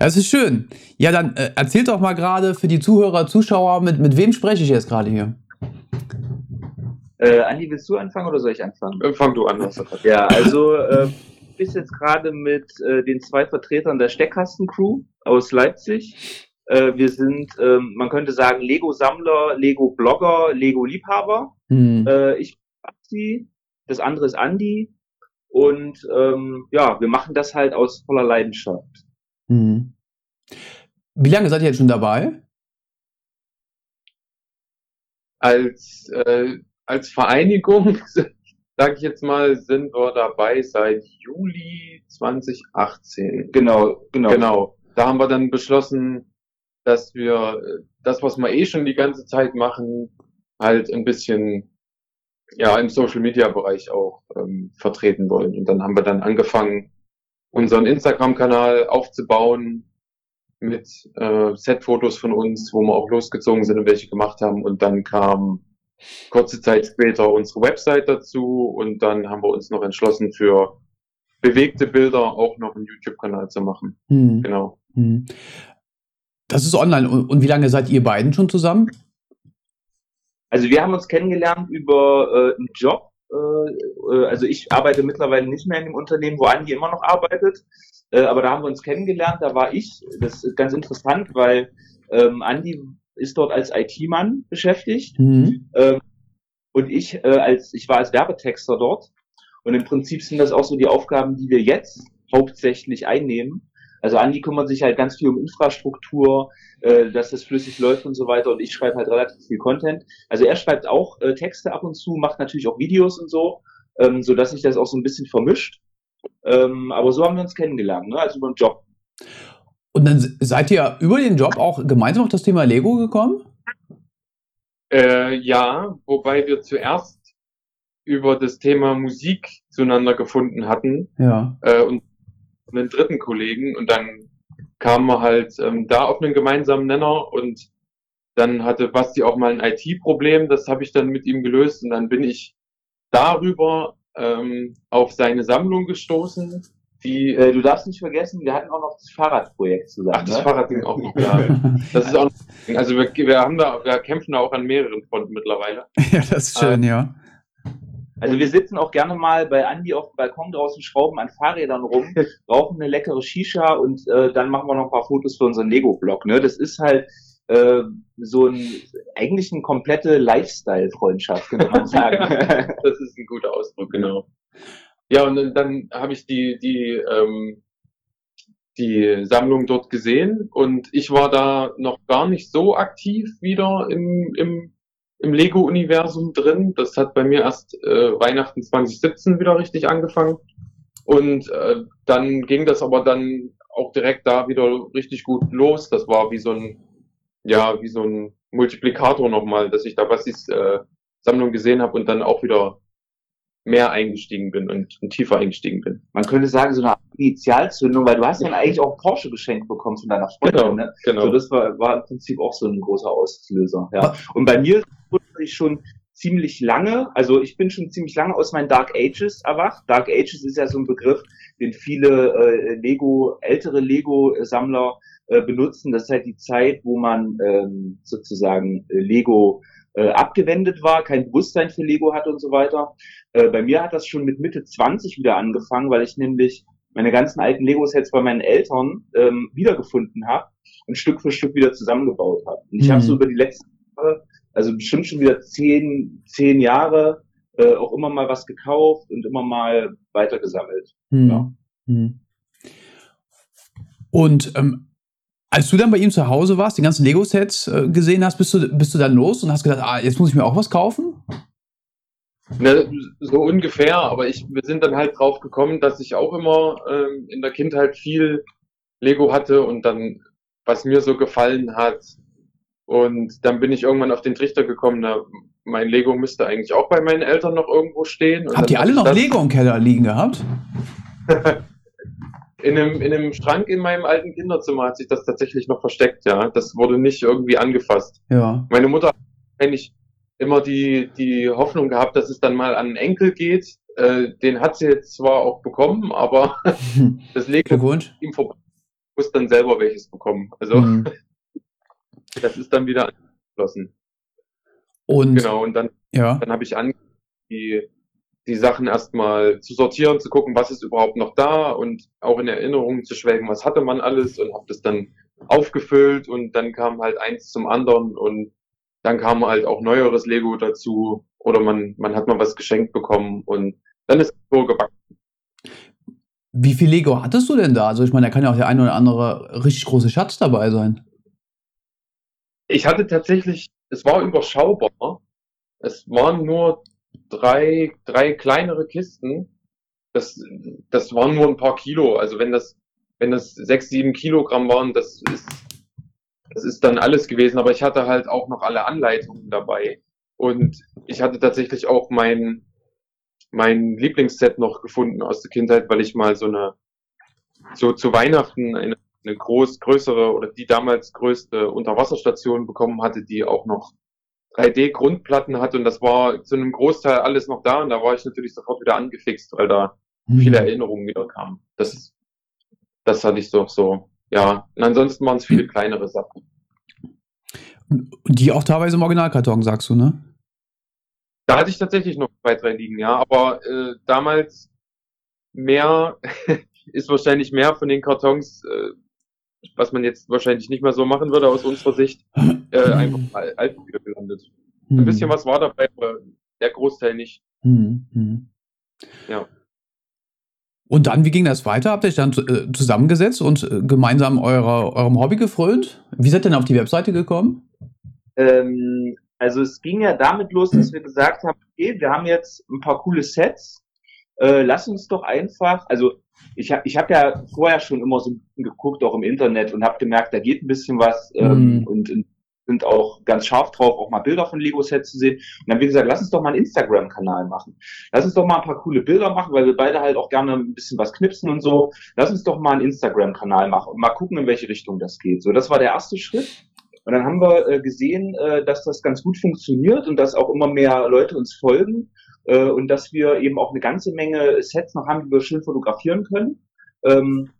Das ist schön. Ja, dann äh, erzählt doch mal gerade für die Zuhörer, Zuschauer, mit, mit wem spreche ich jetzt gerade hier? Äh, Andi, willst du anfangen oder soll ich anfangen? Äh, fang du an. Was ja, also äh, bist jetzt gerade mit äh, den zwei Vertretern der Steckkasten-Crew aus Leipzig. Äh, wir sind, ähm, man könnte sagen, Lego-Sammler, Lego-Blogger, Lego-Liebhaber. Hm. Äh, ich bin Absi, das andere ist Andi. Und ähm, ja, wir machen das halt aus voller Leidenschaft. Hm. Wie lange seid ihr jetzt schon dabei? Als, äh, als Vereinigung sage ich jetzt mal, sind wir dabei seit Juli 2018. Genau, genau. Genau. Da haben wir dann beschlossen, dass wir das, was wir eh schon die ganze Zeit machen, halt ein bisschen ja im Social Media Bereich auch ähm, vertreten wollen. Und dann haben wir dann angefangen, unseren Instagram-Kanal aufzubauen mit äh, Set-Fotos von uns, wo wir auch losgezogen sind und welche gemacht haben. Und dann kam kurze Zeit später unsere Website dazu und dann haben wir uns noch entschlossen, für bewegte Bilder auch noch einen YouTube-Kanal zu machen. Hm. Genau. Hm. Das ist online. Und wie lange seid ihr beiden schon zusammen? Also wir haben uns kennengelernt über äh, einen Job. Äh, äh, also ich arbeite mittlerweile nicht mehr in dem Unternehmen, wo Andi immer noch arbeitet. Äh, aber da haben wir uns kennengelernt. Da war ich. Das ist ganz interessant, weil ähm, Andi ist dort als IT-Mann beschäftigt. Mhm. Ähm, und ich äh, als ich war als Werbetexter dort. Und im Prinzip sind das auch so die Aufgaben, die wir jetzt hauptsächlich einnehmen. Also Andi kümmert sich halt ganz viel um Infrastruktur, äh, dass das flüssig läuft und so weiter. Und ich schreibe halt relativ viel Content. Also er schreibt auch äh, Texte ab und zu, macht natürlich auch Videos und so, ähm, so dass sich das auch so ein bisschen vermischt. Ähm, aber so haben wir uns kennengelernt, ne? also über den Job. Und dann seid ihr über den Job auch gemeinsam auf das Thema Lego gekommen? Äh, ja, wobei wir zuerst über das Thema Musik zueinander gefunden hatten. Ja. Äh, und einen dritten Kollegen und dann kamen wir halt ähm, da auf einen gemeinsamen Nenner und dann hatte Basti auch mal ein IT-Problem, das habe ich dann mit ihm gelöst und dann bin ich darüber ähm, auf seine Sammlung gestoßen die, äh, du darfst nicht vergessen, wir hatten auch noch das Fahrradprojekt zusammen. Ach, das ne? Fahrradding auch noch, ja. Das ist auch, also wir, wir haben da, wir kämpfen da auch an mehreren Fronten mittlerweile. Ja, das ist schön, äh, ja. Also wir sitzen auch gerne mal bei Andi auf dem Balkon draußen, schrauben an Fahrrädern rum, rauchen eine leckere Shisha und äh, dann machen wir noch ein paar Fotos für unseren Lego-Blog. Ne? Das ist halt äh, so ein eigentlich eine komplette Lifestyle-Freundschaft, könnte man sagen. das ist ein guter Ausdruck, genau. Ja, und dann, dann habe ich die, die, ähm, die Sammlung dort gesehen und ich war da noch gar nicht so aktiv wieder im, im, im Lego-Universum drin. Das hat bei mir erst äh, Weihnachten 2017 wieder richtig angefangen. Und äh, dann ging das aber dann auch direkt da wieder richtig gut los. Das war wie so ein, ja, wie so ein Multiplikator nochmal, dass ich da ich äh, Sammlung gesehen habe und dann auch wieder mehr eingestiegen bin und, und, tiefer eingestiegen bin. Man könnte sagen, so eine Initialzündung, weil du hast dann eigentlich auch Porsche geschenkt bekommen von deiner Freundin. Genau, ne? genau. So, das war, war im Prinzip auch so ein großer Auslöser. Ja. Und bei mir wurde ich schon ziemlich lange, also ich bin schon ziemlich lange aus meinen Dark Ages erwacht. Dark Ages ist ja so ein Begriff, den viele äh, Lego, ältere Lego-Sammler äh, benutzen. Das ist halt die Zeit, wo man ähm, sozusagen äh, Lego äh, abgewendet war, kein Bewusstsein für Lego hatte und so weiter. Äh, bei mir hat das schon mit Mitte 20 wieder angefangen, weil ich nämlich meine ganzen alten Lego-Sets bei meinen Eltern ähm, wiedergefunden habe und Stück für Stück wieder zusammengebaut habe. Und ich mhm. habe so über die letzten Jahre, also bestimmt schon wieder zehn, zehn Jahre, äh, auch immer mal was gekauft und immer mal weitergesammelt. Mhm. Ja. Mhm. Und ähm, als du dann bei ihm zu Hause warst, die ganzen Lego-Sets äh, gesehen hast, bist du, bist du dann los und hast gedacht, ah, jetzt muss ich mir auch was kaufen? Ne, so ungefähr, aber ich, wir sind dann halt drauf gekommen, dass ich auch immer ähm, in der Kindheit viel Lego hatte und dann, was mir so gefallen hat. Und dann bin ich irgendwann auf den Trichter gekommen, na, mein Lego müsste eigentlich auch bei meinen Eltern noch irgendwo stehen. Und Habt ihr alle noch Lego im Keller liegen gehabt? In einem, in einem Schrank in meinem alten Kinderzimmer hat sich das tatsächlich noch versteckt, ja. Das wurde nicht irgendwie angefasst. Ja. Meine Mutter hat eigentlich immer die, die Hoffnung gehabt, dass es dann mal an einen Enkel geht. Äh, den hat sie jetzt zwar auch bekommen, aber das legt ihm vorbei. muss dann selber welches bekommen. Also mhm. das ist dann wieder angeschlossen. Und genau, und dann, ja. dann habe ich angefangen, die, die Sachen erstmal zu sortieren, zu gucken, was ist überhaupt noch da und auch in Erinnerungen zu schwelgen, was hatte man alles und habe das dann aufgefüllt und dann kam halt eins zum anderen und dann kam halt auch neueres Lego dazu oder man, man hat mal was geschenkt bekommen und dann ist es so gewachsen. Wie viel Lego hattest du denn da? Also ich meine, da kann ja auch der eine oder andere richtig große Schatz dabei sein. Ich hatte tatsächlich, es war überschaubar. Es waren nur drei, drei kleinere Kisten. Das, das waren nur ein paar Kilo. Also wenn das, wenn das sechs, sieben Kilogramm waren, das ist, das ist dann alles gewesen. Aber ich hatte halt auch noch alle Anleitungen dabei. Und ich hatte tatsächlich auch mein, mein Lieblingsset noch gefunden aus der Kindheit, weil ich mal so eine, so zu Weihnachten eine, eine groß, größere oder die damals größte Unterwasserstation bekommen hatte, die auch noch 3D-Grundplatten hat und das war zu einem Großteil alles noch da und da war ich natürlich sofort wieder angefixt, weil da mhm. viele Erinnerungen wieder kamen. Das, das hatte ich so, so, ja. Und ansonsten waren es viele kleinere Sachen. Die auch teilweise im Originalkarton, sagst du, ne? Da hatte ich tatsächlich noch zwei, drei liegen, ja. Aber äh, damals mehr ist wahrscheinlich mehr von den Kartons, äh, was man jetzt wahrscheinlich nicht mehr so machen würde aus unserer Sicht, äh, einfach alt wieder gelandet. Ein hm. bisschen was war dabei, aber der Großteil nicht. Hm, hm. Ja. Und dann, wie ging das weiter? Habt ihr euch dann äh, zusammengesetzt und äh, gemeinsam eurer, eurem Hobby gefrönt? Wie seid ihr denn auf die Webseite gekommen? Ähm, also es ging ja damit los, dass wir gesagt haben, okay, wir haben jetzt ein paar coole Sets, äh, lass uns doch einfach, also ich habe ich hab ja vorher schon immer so geguckt, auch im Internet und habe gemerkt, da geht ein bisschen was ähm, mhm. und, und sind auch ganz scharf drauf, auch mal Bilder von Lego-Sets zu sehen. Und dann haben wir gesagt, lass uns doch mal einen Instagram-Kanal machen. Lass uns doch mal ein paar coole Bilder machen, weil wir beide halt auch gerne ein bisschen was knipsen und so. Lass uns doch mal einen Instagram-Kanal machen und mal gucken, in welche Richtung das geht. So, das war der erste Schritt. Und dann haben wir äh, gesehen, äh, dass das ganz gut funktioniert und dass auch immer mehr Leute uns folgen äh, und dass wir eben auch eine ganze Menge Sets noch haben, die wir schön fotografieren können. Ähm,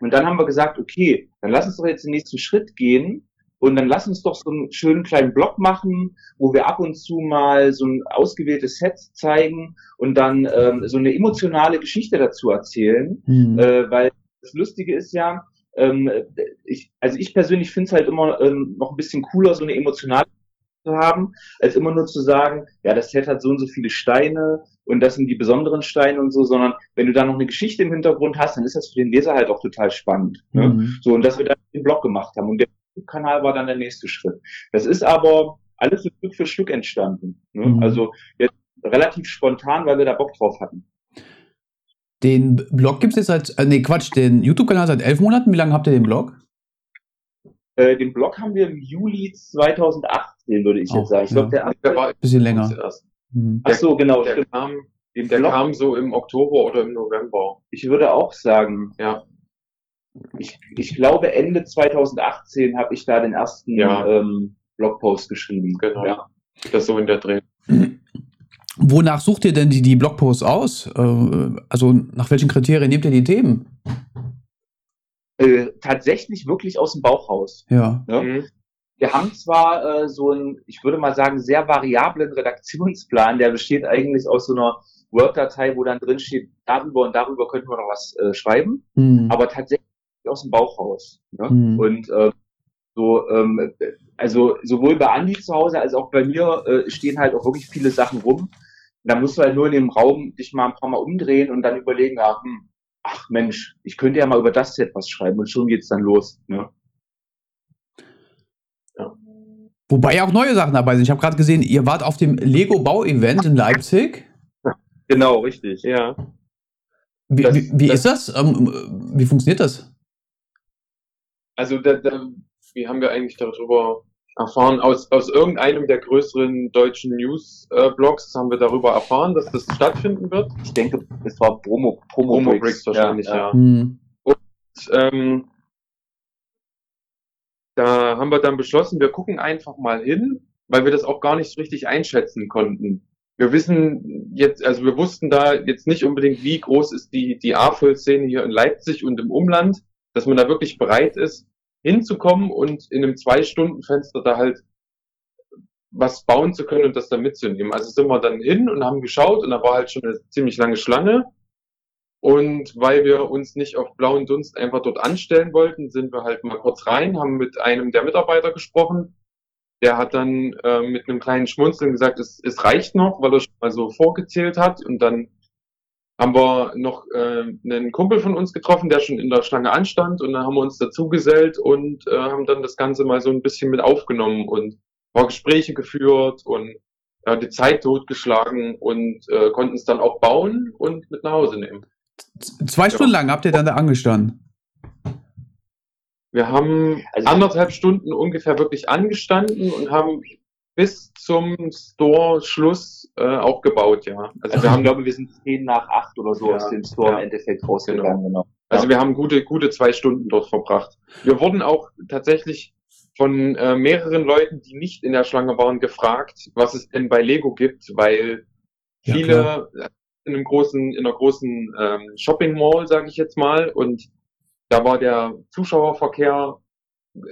und dann haben wir gesagt, okay, dann lass uns doch jetzt den nächsten Schritt gehen und dann lass uns doch so einen schönen kleinen Blog machen, wo wir ab und zu mal so ein ausgewähltes Set zeigen und dann ähm, so eine emotionale Geschichte dazu erzählen. Mhm. Äh, weil das Lustige ist ja, ähm, ich, also ich persönlich finde es halt immer ähm, noch ein bisschen cooler, so eine emotionale zu haben, als immer nur zu sagen, ja, das Set hat so und so viele Steine und das sind die besonderen Steine und so, sondern wenn du da noch eine Geschichte im Hintergrund hast, dann ist das für den Leser halt auch total spannend. Ne? Mhm. So, und dass wir dann den Blog gemacht haben. Und der Kanal war dann der nächste Schritt. Das ist aber alles Stück für Stück entstanden. Ne? Mhm. Also jetzt relativ spontan, weil wir da Bock drauf hatten. Den Blog gibt es jetzt seit, äh, nee, Quatsch, den YouTube-Kanal seit elf Monaten. Wie lange habt ihr den Blog? Äh, den Blog haben wir im Juli 2018, würde ich oh, jetzt sagen. Ich ja. glaube, der, der war ein bisschen länger. Mhm. Ach so, genau. Der, kam, der kam so im Oktober oder im November. Ich würde auch sagen, ja. Ich, ich glaube, Ende 2018 habe ich da den ersten ja. ähm, Blogpost geschrieben. Genau. Ja. Das so in der Dreh. Wonach sucht ihr denn die, die Blogposts aus? Äh, also nach welchen Kriterien nehmt ihr die Themen? Äh, tatsächlich wirklich aus dem Bauch raus. Ja. ja? Mhm. Wir haben zwar äh, so einen, ich würde mal sagen, sehr variablen Redaktionsplan, der besteht eigentlich aus so einer Word-Datei, wo dann drin steht, darüber und darüber könnten wir noch was äh, schreiben, mhm. aber tatsächlich aus dem Bauch raus. Ne? Mhm. Und äh, so, ähm, also sowohl bei Andi zu Hause als auch bei mir äh, stehen halt auch wirklich viele Sachen rum, da musst du halt nur in dem Raum dich mal ein paar Mal umdrehen und dann überlegen, ach, hm, ach Mensch, ich könnte ja mal über das Set was schreiben und schon geht's dann los. Ne? Ja. Wobei ja auch neue Sachen dabei sind. Ich habe gerade gesehen, ihr wart auf dem Lego-Bau-Event in Leipzig. Genau, richtig, ja. Wie, das, wie, wie das, ist das? Ähm, wie funktioniert das? Also, da, da, wie haben wir eigentlich darüber erfahren, aus, aus irgendeinem der größeren deutschen News-Blogs haben wir darüber erfahren, dass das stattfinden wird. Ich denke, es war Promo, Promo, Promo Bricks wahrscheinlich, ja. ja. Mhm. Und ähm, da haben wir dann beschlossen, wir gucken einfach mal hin, weil wir das auch gar nicht so richtig einschätzen konnten. Wir wissen jetzt, also wir wussten da jetzt nicht unbedingt, wie groß ist die, die A-Voll-Szene hier in Leipzig und im Umland. Dass man da wirklich bereit ist, hinzukommen und in einem Zwei-Stunden-Fenster da halt was bauen zu können und das dann mitzunehmen. Also sind wir dann hin und haben geschaut und da war halt schon eine ziemlich lange Schlange. Und weil wir uns nicht auf blauen Dunst einfach dort anstellen wollten, sind wir halt mal kurz rein, haben mit einem der Mitarbeiter gesprochen. Der hat dann äh, mit einem kleinen Schmunzeln gesagt, es, es reicht noch, weil er schon mal so vorgezählt hat. Und dann haben wir noch äh, einen Kumpel von uns getroffen, der schon in der Schlange anstand. Und dann haben wir uns dazugesellt und äh, haben dann das Ganze mal so ein bisschen mit aufgenommen und paar Gespräche geführt und ja, die Zeit totgeschlagen und äh, konnten es dann auch bauen und mit nach Hause nehmen. Zwei Stunden lang habt ihr dann da angestanden? Wir haben also, anderthalb Stunden ungefähr wirklich angestanden und haben bis zum Store-Schluss äh, auch gebaut, ja. Also, wir haben, glaube ich, wir sind zehn nach acht oder so ja, aus dem Store ja. im Endeffekt rausgegangen, genau. genau. Also wir haben gute, gute zwei Stunden dort verbracht. Wir wurden auch tatsächlich von äh, mehreren Leuten, die nicht in der Schlange waren, gefragt, was es denn bei Lego gibt, weil ja, viele klar. in einem großen, in einer großen ähm, Shopping Mall, sage ich jetzt mal, und da war der Zuschauerverkehr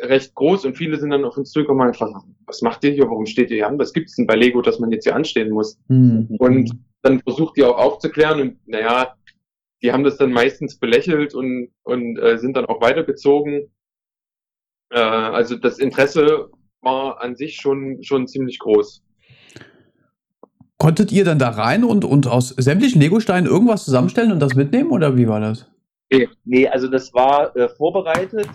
recht groß und viele sind dann auf uns zugekommen und gefragt, was macht ihr hier, warum steht ihr hier an, was gibt es denn bei Lego, dass man jetzt hier anstehen muss? Mhm. Und dann versucht die auch aufzuklären und naja, die haben das dann meistens belächelt und, und äh, sind dann auch weitergezogen. Äh, also das Interesse war an sich schon, schon ziemlich groß. Konntet ihr dann da rein und, und aus sämtlichen Legosteinen irgendwas zusammenstellen und das mitnehmen oder wie war das? Nee, nee also das war äh, vorbereitet.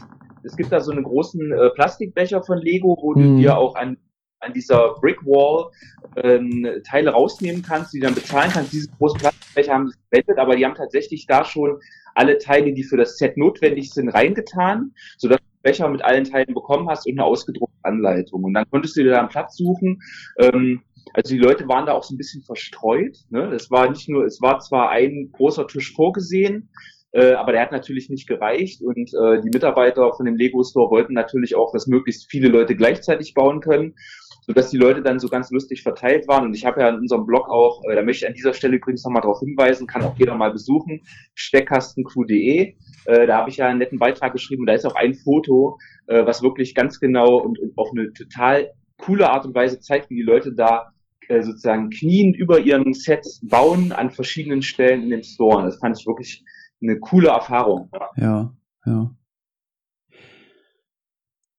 Es gibt da so einen großen äh, Plastikbecher von Lego, wo hm. du mhm. dir auch an, an dieser Brickwall ähm, Teile rausnehmen kannst, die du dann bezahlen kannst. Diese großen Plastikbecher haben sie verwendet, aber die haben tatsächlich da schon alle Teile, die für das Set notwendig sind, reingetan, sodass Becher mit allen Teilen bekommen hast und eine ausgedruckte Anleitung. Und dann konntest du dir da einen Platz suchen. Ähm, also die Leute waren da auch so ein bisschen verstreut. Ne? Es war nicht nur, es war zwar ein großer Tisch vorgesehen, äh, aber der hat natürlich nicht gereicht und äh, die Mitarbeiter von dem Lego Store wollten natürlich auch, dass möglichst viele Leute gleichzeitig bauen können sodass die Leute dann so ganz lustig verteilt waren. Und ich habe ja in unserem Blog auch, äh, da möchte ich an dieser Stelle übrigens nochmal darauf hinweisen, kann auch jeder mal besuchen, steckkastenq.de. Äh, da habe ich ja einen netten Beitrag geschrieben und da ist auch ein Foto, äh, was wirklich ganz genau und, und auf eine total coole Art und Weise zeigt, wie die Leute da äh, sozusagen knien über ihren Sets bauen an verschiedenen Stellen in dem Store. Das fand ich wirklich eine coole Erfahrung. Ja, ja.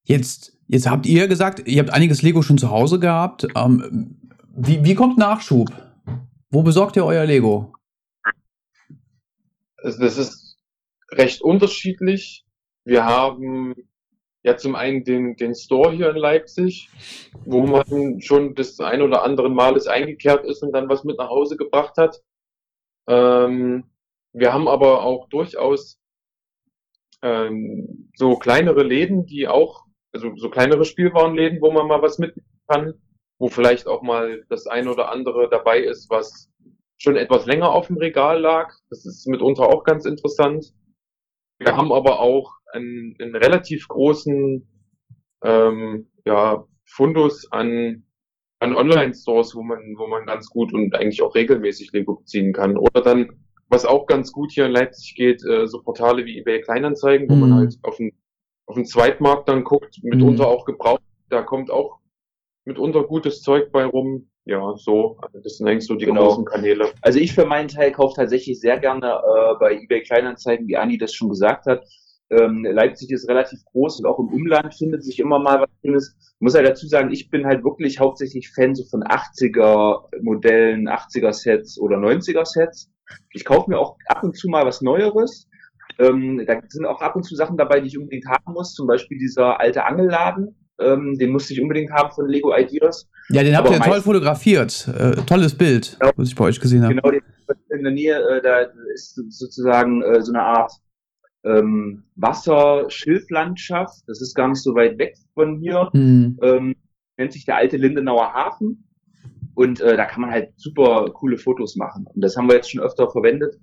Jetzt, jetzt habt ihr gesagt, ihr habt einiges Lego schon zu Hause gehabt. Ähm, wie, wie kommt Nachschub? Wo besorgt ihr euer Lego? Das ist recht unterschiedlich. Wir haben ja zum einen den, den Store hier in Leipzig, wo man schon das ein oder andere Mal ist eingekehrt ist und dann was mit nach Hause gebracht hat. Ähm, wir haben aber auch durchaus ähm, so kleinere Läden, die auch also so kleinere Spielwarenläden, wo man mal was mitnehmen kann, wo vielleicht auch mal das ein oder andere dabei ist, was schon etwas länger auf dem Regal lag. Das ist mitunter auch ganz interessant. Wir haben aber auch einen, einen relativ großen ähm, ja, Fundus an, an Online-Stores, wo man, wo man ganz gut und eigentlich auch regelmäßig Lego beziehen kann. Oder dann, was auch ganz gut hier in Leipzig geht, äh, so Portale wie eBay Kleinanzeigen, wo mhm. man halt auf ein auf dem Zweitmarkt dann guckt, mitunter mhm. auch gebraucht, da kommt auch mitunter gutes Zeug bei rum. Ja, so, also das sind eigentlich so die genau. großen Kanäle. Also ich für meinen Teil kaufe tatsächlich sehr gerne äh, bei eBay Kleinanzeigen, wie Ani das schon gesagt hat. Ähm, Leipzig ist relativ groß und auch im Umland findet sich immer mal was Schönes. Ich muss ja halt dazu sagen, ich bin halt wirklich hauptsächlich Fan so von 80er Modellen, 80er Sets oder 90er Sets. Ich kaufe mir auch ab und zu mal was Neueres, ähm, da sind auch ab und zu Sachen dabei, die ich unbedingt haben muss. Zum Beispiel dieser alte Angelladen. Ähm, den musste ich unbedingt haben von Lego Ideas. Ja, den habt ihr toll fotografiert. Äh, tolles Bild, genau, was ich bei euch gesehen habe. Genau, in der Nähe, äh, da ist sozusagen äh, so eine Art ähm, Wasserschilflandschaft. Das ist gar nicht so weit weg von hier. Mhm. Ähm, nennt sich der alte Lindenauer Hafen. Und äh, da kann man halt super coole Fotos machen. Und das haben wir jetzt schon öfter verwendet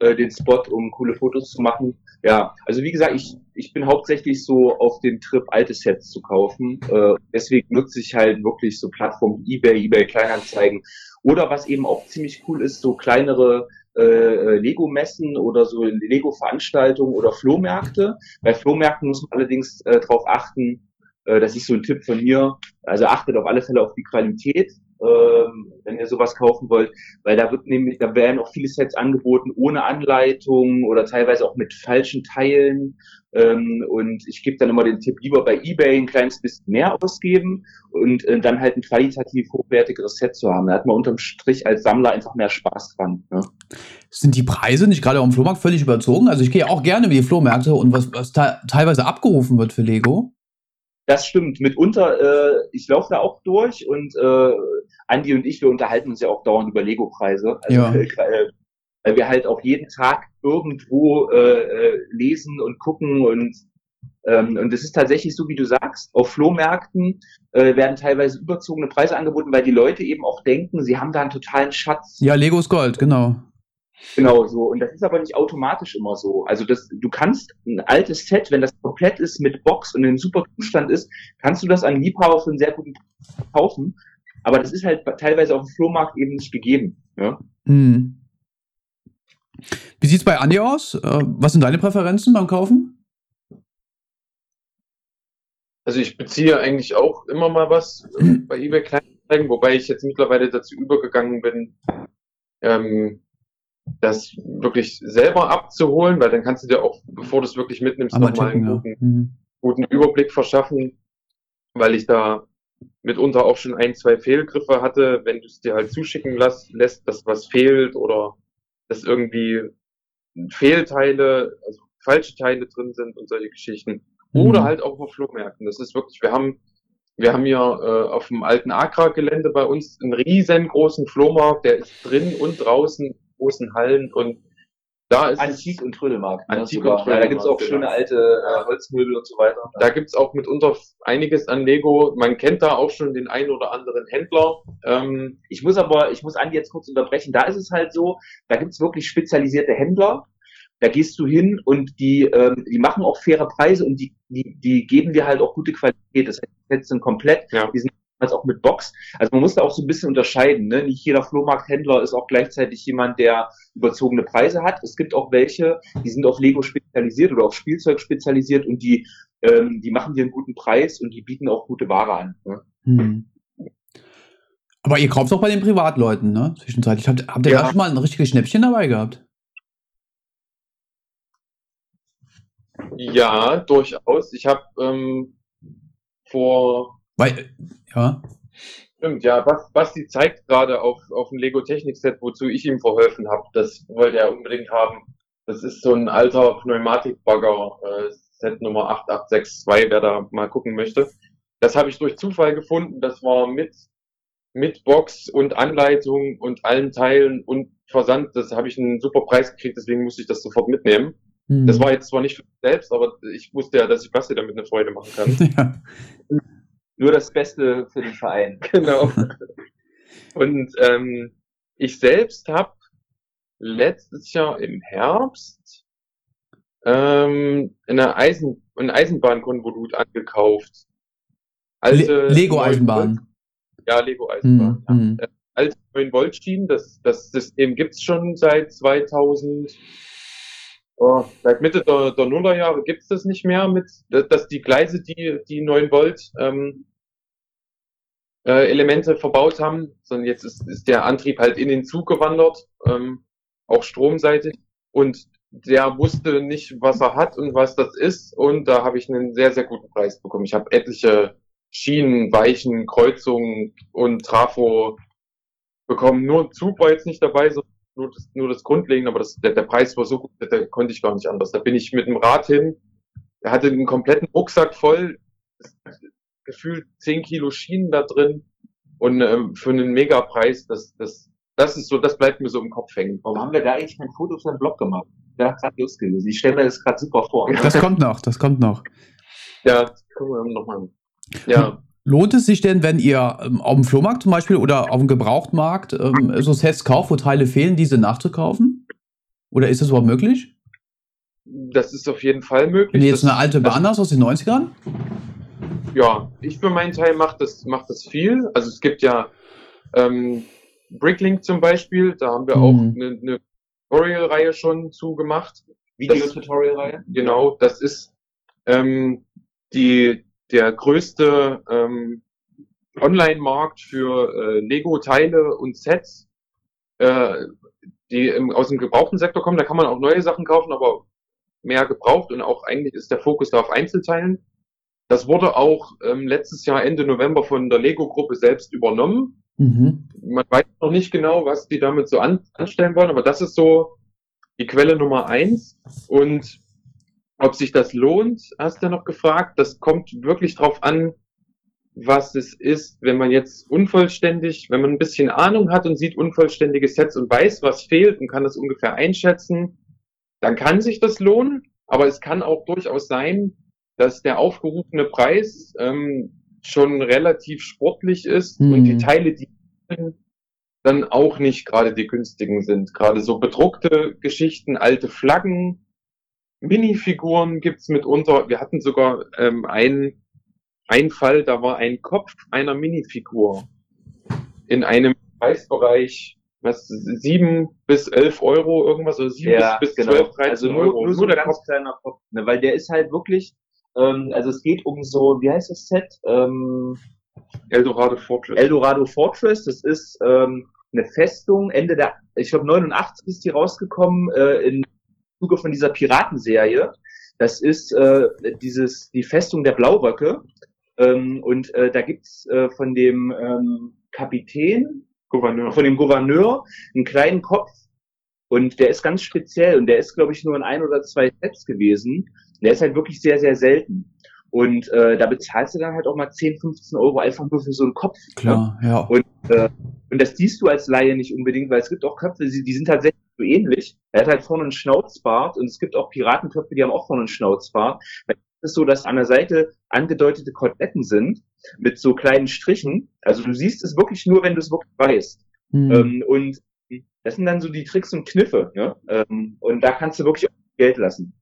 äh, den Spot, um coole Fotos zu machen. Ja, also wie gesagt, ich, ich bin hauptsächlich so auf dem Trip, alte Sets zu kaufen. Äh, deswegen nutze ich halt wirklich so Plattformen wie eBay, eBay Kleinanzeigen. Oder was eben auch ziemlich cool ist, so kleinere äh, äh, Lego-Messen oder so Lego-Veranstaltungen oder Flohmärkte. Bei Flohmärkten muss man allerdings äh, darauf achten, äh, das ist so ein Tipp von mir, also achtet auf alle Fälle auf die Qualität ähm, wenn ihr sowas kaufen wollt, weil da wird nämlich, da werden auch viele Sets angeboten ohne Anleitung oder teilweise auch mit falschen Teilen. Ähm, und ich gebe dann immer den Tipp, lieber bei eBay ein kleines bisschen mehr ausgeben und äh, dann halt ein qualitativ hochwertigeres Set zu haben. Da hat man unterm Strich als Sammler einfach mehr Spaß dran. Ne? Sind die Preise nicht gerade auf dem Flohmarkt völlig überzogen? Also ich gehe auch gerne in die Flohmärkte und was, was teilweise abgerufen wird für Lego. Das stimmt. Mitunter, äh, ich laufe da auch durch und äh, Andi und ich, wir unterhalten uns ja auch dauernd über Lego-Preise. Also, ja. äh, weil wir halt auch jeden Tag irgendwo äh, äh, lesen und gucken und ähm, und es ist tatsächlich so, wie du sagst, auf Flohmärkten äh, werden teilweise überzogene Preise angeboten, weil die Leute eben auch denken, sie haben da einen totalen Schatz. Ja, Legos Gold, genau. Genau so. Und das ist aber nicht automatisch immer so. Also das, du kannst ein altes Set, wenn das komplett ist mit Box und in super Zustand ist, kannst du das an Liebhaber für einen sehr guten Preis kaufen. Aber das ist halt teilweise auf dem Flohmarkt eben nicht gegeben. Ja? Hm. Wie sieht's bei Andi aus? Äh, was sind deine Präferenzen beim Kaufen? Also ich beziehe eigentlich auch immer mal was bei eBay Kleinanzeigen, wobei ich jetzt mittlerweile dazu übergegangen bin, ähm, das wirklich selber abzuholen, weil dann kannst du dir auch, bevor du es wirklich mitnimmst, nochmal einen guten, mhm. guten Überblick verschaffen, weil ich da mitunter auch schon ein, zwei Fehlgriffe hatte, wenn du es dir halt zuschicken lässt, lässt, dass was fehlt oder dass irgendwie Fehlteile, also falsche Teile drin sind und solche Geschichten. Mhm. Oder halt auch auf Flohmärkten. Das ist wirklich, wir haben, wir haben hier äh, auf dem alten Agra-Gelände bei uns einen riesengroßen Flohmarkt, der ist drin und draußen großen Hallen und da ist Antik und Trödelmarkt. Ne, Antik und Trödelmarkt. Ja, da gibt's auch schöne genau. alte äh, Holzmöbel und so weiter. Da gibt's auch mitunter einiges an Lego. Man kennt da auch schon den einen oder anderen Händler. Ähm, ich muss aber, ich muss Andi jetzt kurz unterbrechen. Da ist es halt so, da gibt's wirklich spezialisierte Händler. Da gehst du hin und die, ähm, die machen auch faire Preise und die, die, die geben dir halt auch gute Qualität. Das heißt, die sind komplett, ja. die sind als auch mit Box. Also man muss da auch so ein bisschen unterscheiden. Ne? Nicht jeder Flohmarkthändler ist auch gleichzeitig jemand, der überzogene Preise hat. Es gibt auch welche, die sind auf Lego spezialisiert oder auf Spielzeug spezialisiert und die, ähm, die machen dir einen guten Preis und die bieten auch gute Ware an. Ne? Hm. Aber ihr kauft auch bei den Privatleuten, ne? Zwischenzeitlich. Habt, habt ihr ja. da schon mal ein richtiges Schnäppchen dabei gehabt? Ja, durchaus. Ich habe ähm, vor weil, ja. Stimmt, ja. Was, Basti zeigt gerade auf, auf dem Lego Technik Set, wozu ich ihm verholfen habe. Das wollte er unbedingt haben. Das ist so ein alter Pneumatikbagger, äh, Set Nummer 8862, wer da mal gucken möchte. Das habe ich durch Zufall gefunden. Das war mit, mit Box und Anleitung und allen Teilen und Versand. Das habe ich einen super Preis gekriegt, deswegen musste ich das sofort mitnehmen. Mhm. Das war jetzt zwar nicht für mich selbst, aber ich wusste ja, dass ich Basti damit eine Freude machen kann. Ja nur das Beste für den Verein. Genau. Und ähm, ich selbst habe letztes Jahr im Herbst ähm, eine Eisen, ein Eisenbahnkonvolut angekauft. Alte Le Lego Eisenbahn. Ja, Lego Eisenbahn. Hm, ja. Äh, alte 9 Volt Schienen, das, das System gibt's schon seit 2000. Oh, seit Mitte der, der Nullerjahre gibt's das nicht mehr mit, dass die Gleise, die, die 9 Volt ähm, äh, Elemente verbaut haben, sondern jetzt ist, ist der Antrieb halt in den Zug gewandert, ähm, auch stromseitig. Und der wusste nicht, was er hat und was das ist. Und da habe ich einen sehr, sehr guten Preis bekommen. Ich habe etliche Schienen, Weichen, Kreuzungen und Trafo bekommen. Nur Zug war jetzt nicht dabei, so nur das, nur das Grundlegende, aber das, der, der Preis war so gut, da konnte ich gar nicht anders. Da bin ich mit dem Rad hin, er hatte einen kompletten Rucksack voll, gefühlt 10 Kilo Schienen da drin und ähm, für einen Megapreis, das, das, das ist so, das bleibt mir so im Kopf hängen. Warum haben wir da eigentlich kein Foto für den Blog gemacht? Ja, gerade Lust gewesen. Ich stelle mir das gerade super vor. Das kommt noch, das kommt noch. Ja, gucken wir nochmal. Ja. Lohnt es sich denn, wenn ihr ähm, auf dem Flohmarkt zum Beispiel oder auf dem Gebrauchtmarkt ähm, so Sets kauft, wo Teile fehlen, diese nachzukaufen? Oder ist das überhaupt möglich? Das ist auf jeden Fall möglich. Wenn du jetzt eine alte Bahn hast aus den 90ern? Ja, ich für meinen Teil mache das, mach das viel. Also es gibt ja ähm, Bricklink zum Beispiel, da haben wir mhm. auch eine, eine Tutorial-Reihe schon zugemacht. Video-Tutorial-Reihe? Genau, das ist ähm, die, der größte ähm, Online-Markt für äh, Lego-Teile und Sets, äh, die im, aus dem gebrauchten Sektor kommen. Da kann man auch neue Sachen kaufen, aber mehr gebraucht und auch eigentlich ist der Fokus da auf Einzelteilen. Das wurde auch ähm, letztes Jahr Ende November von der Lego-Gruppe selbst übernommen. Mhm. Man weiß noch nicht genau, was die damit so an, anstellen wollen, aber das ist so die Quelle Nummer eins. Und ob sich das lohnt, hast du noch gefragt. Das kommt wirklich drauf an, was es ist, wenn man jetzt unvollständig, wenn man ein bisschen Ahnung hat und sieht unvollständige Sets und weiß, was fehlt und kann das ungefähr einschätzen, dann kann sich das lohnen. Aber es kann auch durchaus sein, dass der aufgerufene Preis ähm, schon relativ sportlich ist mhm. und die Teile, die dann auch nicht gerade die günstigen sind. Gerade so bedruckte Geschichten, alte Flaggen, Minifiguren gibt's mitunter. Wir hatten sogar ähm, einen, einen Fall, da war ein Kopf einer Minifigur in einem Preisbereich, was sieben bis elf Euro irgendwas oder sieben ja, bis, bis genau. zwölf, dreizehn also nur, Euro. Nur so ein ganz Kopf. kleiner Kopf, ne, weil der ist halt wirklich, ähm, also es geht um so, wie heißt das Set? Ähm, Eldorado Fortress. Eldorado Fortress, das ist ähm, eine Festung, Ende der, ich glaube 89 ist die rausgekommen, äh, in Zuge von dieser Piratenserie. Das ist äh, dieses die Festung der Blauröcke. Ähm, und äh, da gibt's äh, von dem ähm, Kapitän, Gouverneur. von dem Gouverneur, einen kleinen Kopf. Und der ist ganz speziell und der ist, glaube ich, nur in ein oder zwei Sets gewesen. Der ist halt wirklich sehr, sehr selten. Und äh, da bezahlst du dann halt auch mal 10, 15 Euro einfach nur für so einen Kopf. Ne? Klar, ne? ja. Und, äh, und das siehst du als Laie nicht unbedingt, weil es gibt auch Köpfe, die, die sind tatsächlich so ähnlich. Er hat halt vorne einen Schnauzbart und es gibt auch Piratenköpfe, die haben auch vorne einen Schnauzbart. Es ist so, dass an der Seite angedeutete Koteletten sind mit so kleinen Strichen. Also du siehst es wirklich nur, wenn du es wirklich weißt. Mhm. Ähm, und das sind dann so die Tricks und Kniffe. Ne? Ähm, und da kannst du wirklich Geld lassen.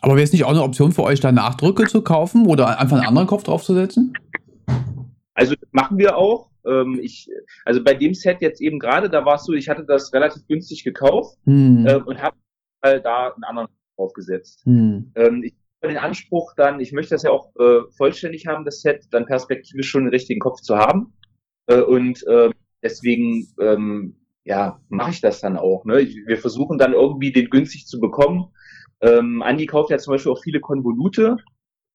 Aber wäre es nicht auch eine Option für euch, da Nachdrücke zu kaufen oder einfach einen anderen Kopf draufzusetzen? Also das machen wir auch. Ähm, ich, also bei dem Set jetzt eben gerade, da war es so, ich hatte das relativ günstig gekauft hm. äh, und habe äh, da einen anderen aufgesetzt. Hm. Ähm, ich habe den Anspruch dann, ich möchte das ja auch äh, vollständig haben, das Set, dann perspektivisch schon den richtigen Kopf zu haben. Äh, und äh, deswegen ähm, ja, mache ich das dann auch. Ne? Wir versuchen dann irgendwie den günstig zu bekommen. Ähm, Andi kauft ja zum Beispiel auch viele Konvolute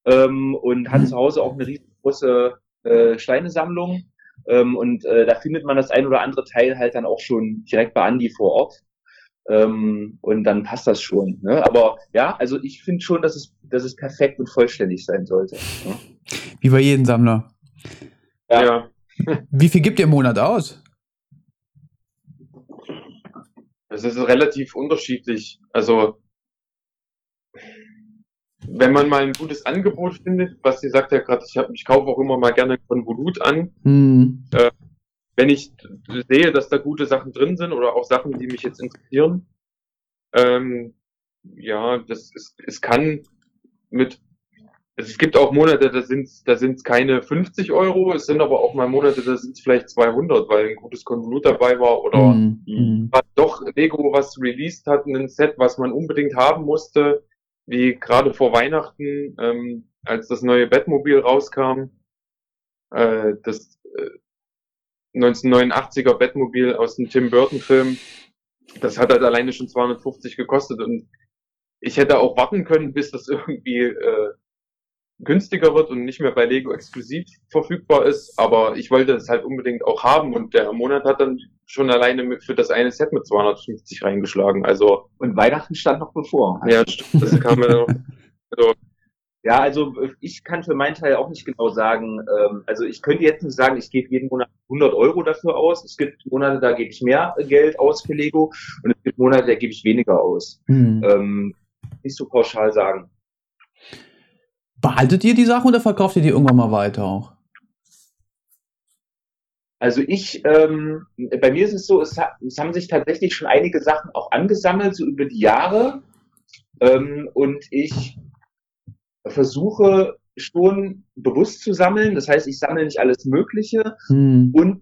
ähm, und hat mhm. zu Hause auch eine riesengroße äh, Steinesammlung. Ähm, und äh, da findet man das ein oder andere Teil halt dann auch schon direkt bei Andi vor Ort. Ähm, und dann passt das schon. Ne? Aber ja, also ich finde schon, dass es, dass es perfekt und vollständig sein sollte. Ne? Wie bei jedem Sammler. Ja. ja. Wie viel gibt ihr im Monat aus? Das ist relativ unterschiedlich. Also wenn man mal ein gutes Angebot findet, was sie sagt ja gerade, ich, ich kaufe auch immer mal gerne Konvolut an. Mhm. Äh, wenn ich sehe, dass da gute Sachen drin sind oder auch Sachen, die mich jetzt interessieren, ähm, ja, das ist, es kann mit, es gibt auch Monate, da sind da sind keine 50 Euro, es sind aber auch mal Monate, da sind es vielleicht 200, weil ein gutes Konvolut dabei war oder mhm. doch Lego was released hat, ein Set, was man unbedingt haben musste, wie gerade vor Weihnachten, ähm, als das neue Bettmobil rauskam, äh, das äh, 1989er Bettmobil aus dem Tim Burton Film, das hat halt alleine schon 250 gekostet und ich hätte auch warten können, bis das irgendwie äh, günstiger wird und nicht mehr bei Lego exklusiv verfügbar ist, aber ich wollte es halt unbedingt auch haben und der Monat hat dann schon alleine für das eine Set mit 250 reingeschlagen. Also und Weihnachten stand noch bevor. Ja, das kam ja noch. Also, ja, also ich kann für meinen Teil auch nicht genau sagen. Ähm, also ich könnte jetzt nicht sagen, ich gebe jeden Monat 100 Euro dafür aus. Es gibt Monate, da gebe ich mehr Geld aus für Lego und es gibt Monate, da gebe ich weniger aus. Mhm. Ähm, nicht so pauschal sagen. Behaltet ihr die Sachen oder verkauft ihr die irgendwann mal weiter auch? Also ich, ähm, bei mir ist es so, es, ha es, haben sich tatsächlich schon einige Sachen auch angesammelt, so über die Jahre. Ähm, und ich versuche schon bewusst zu sammeln. Das heißt, ich sammle nicht alles Mögliche. Hm. Und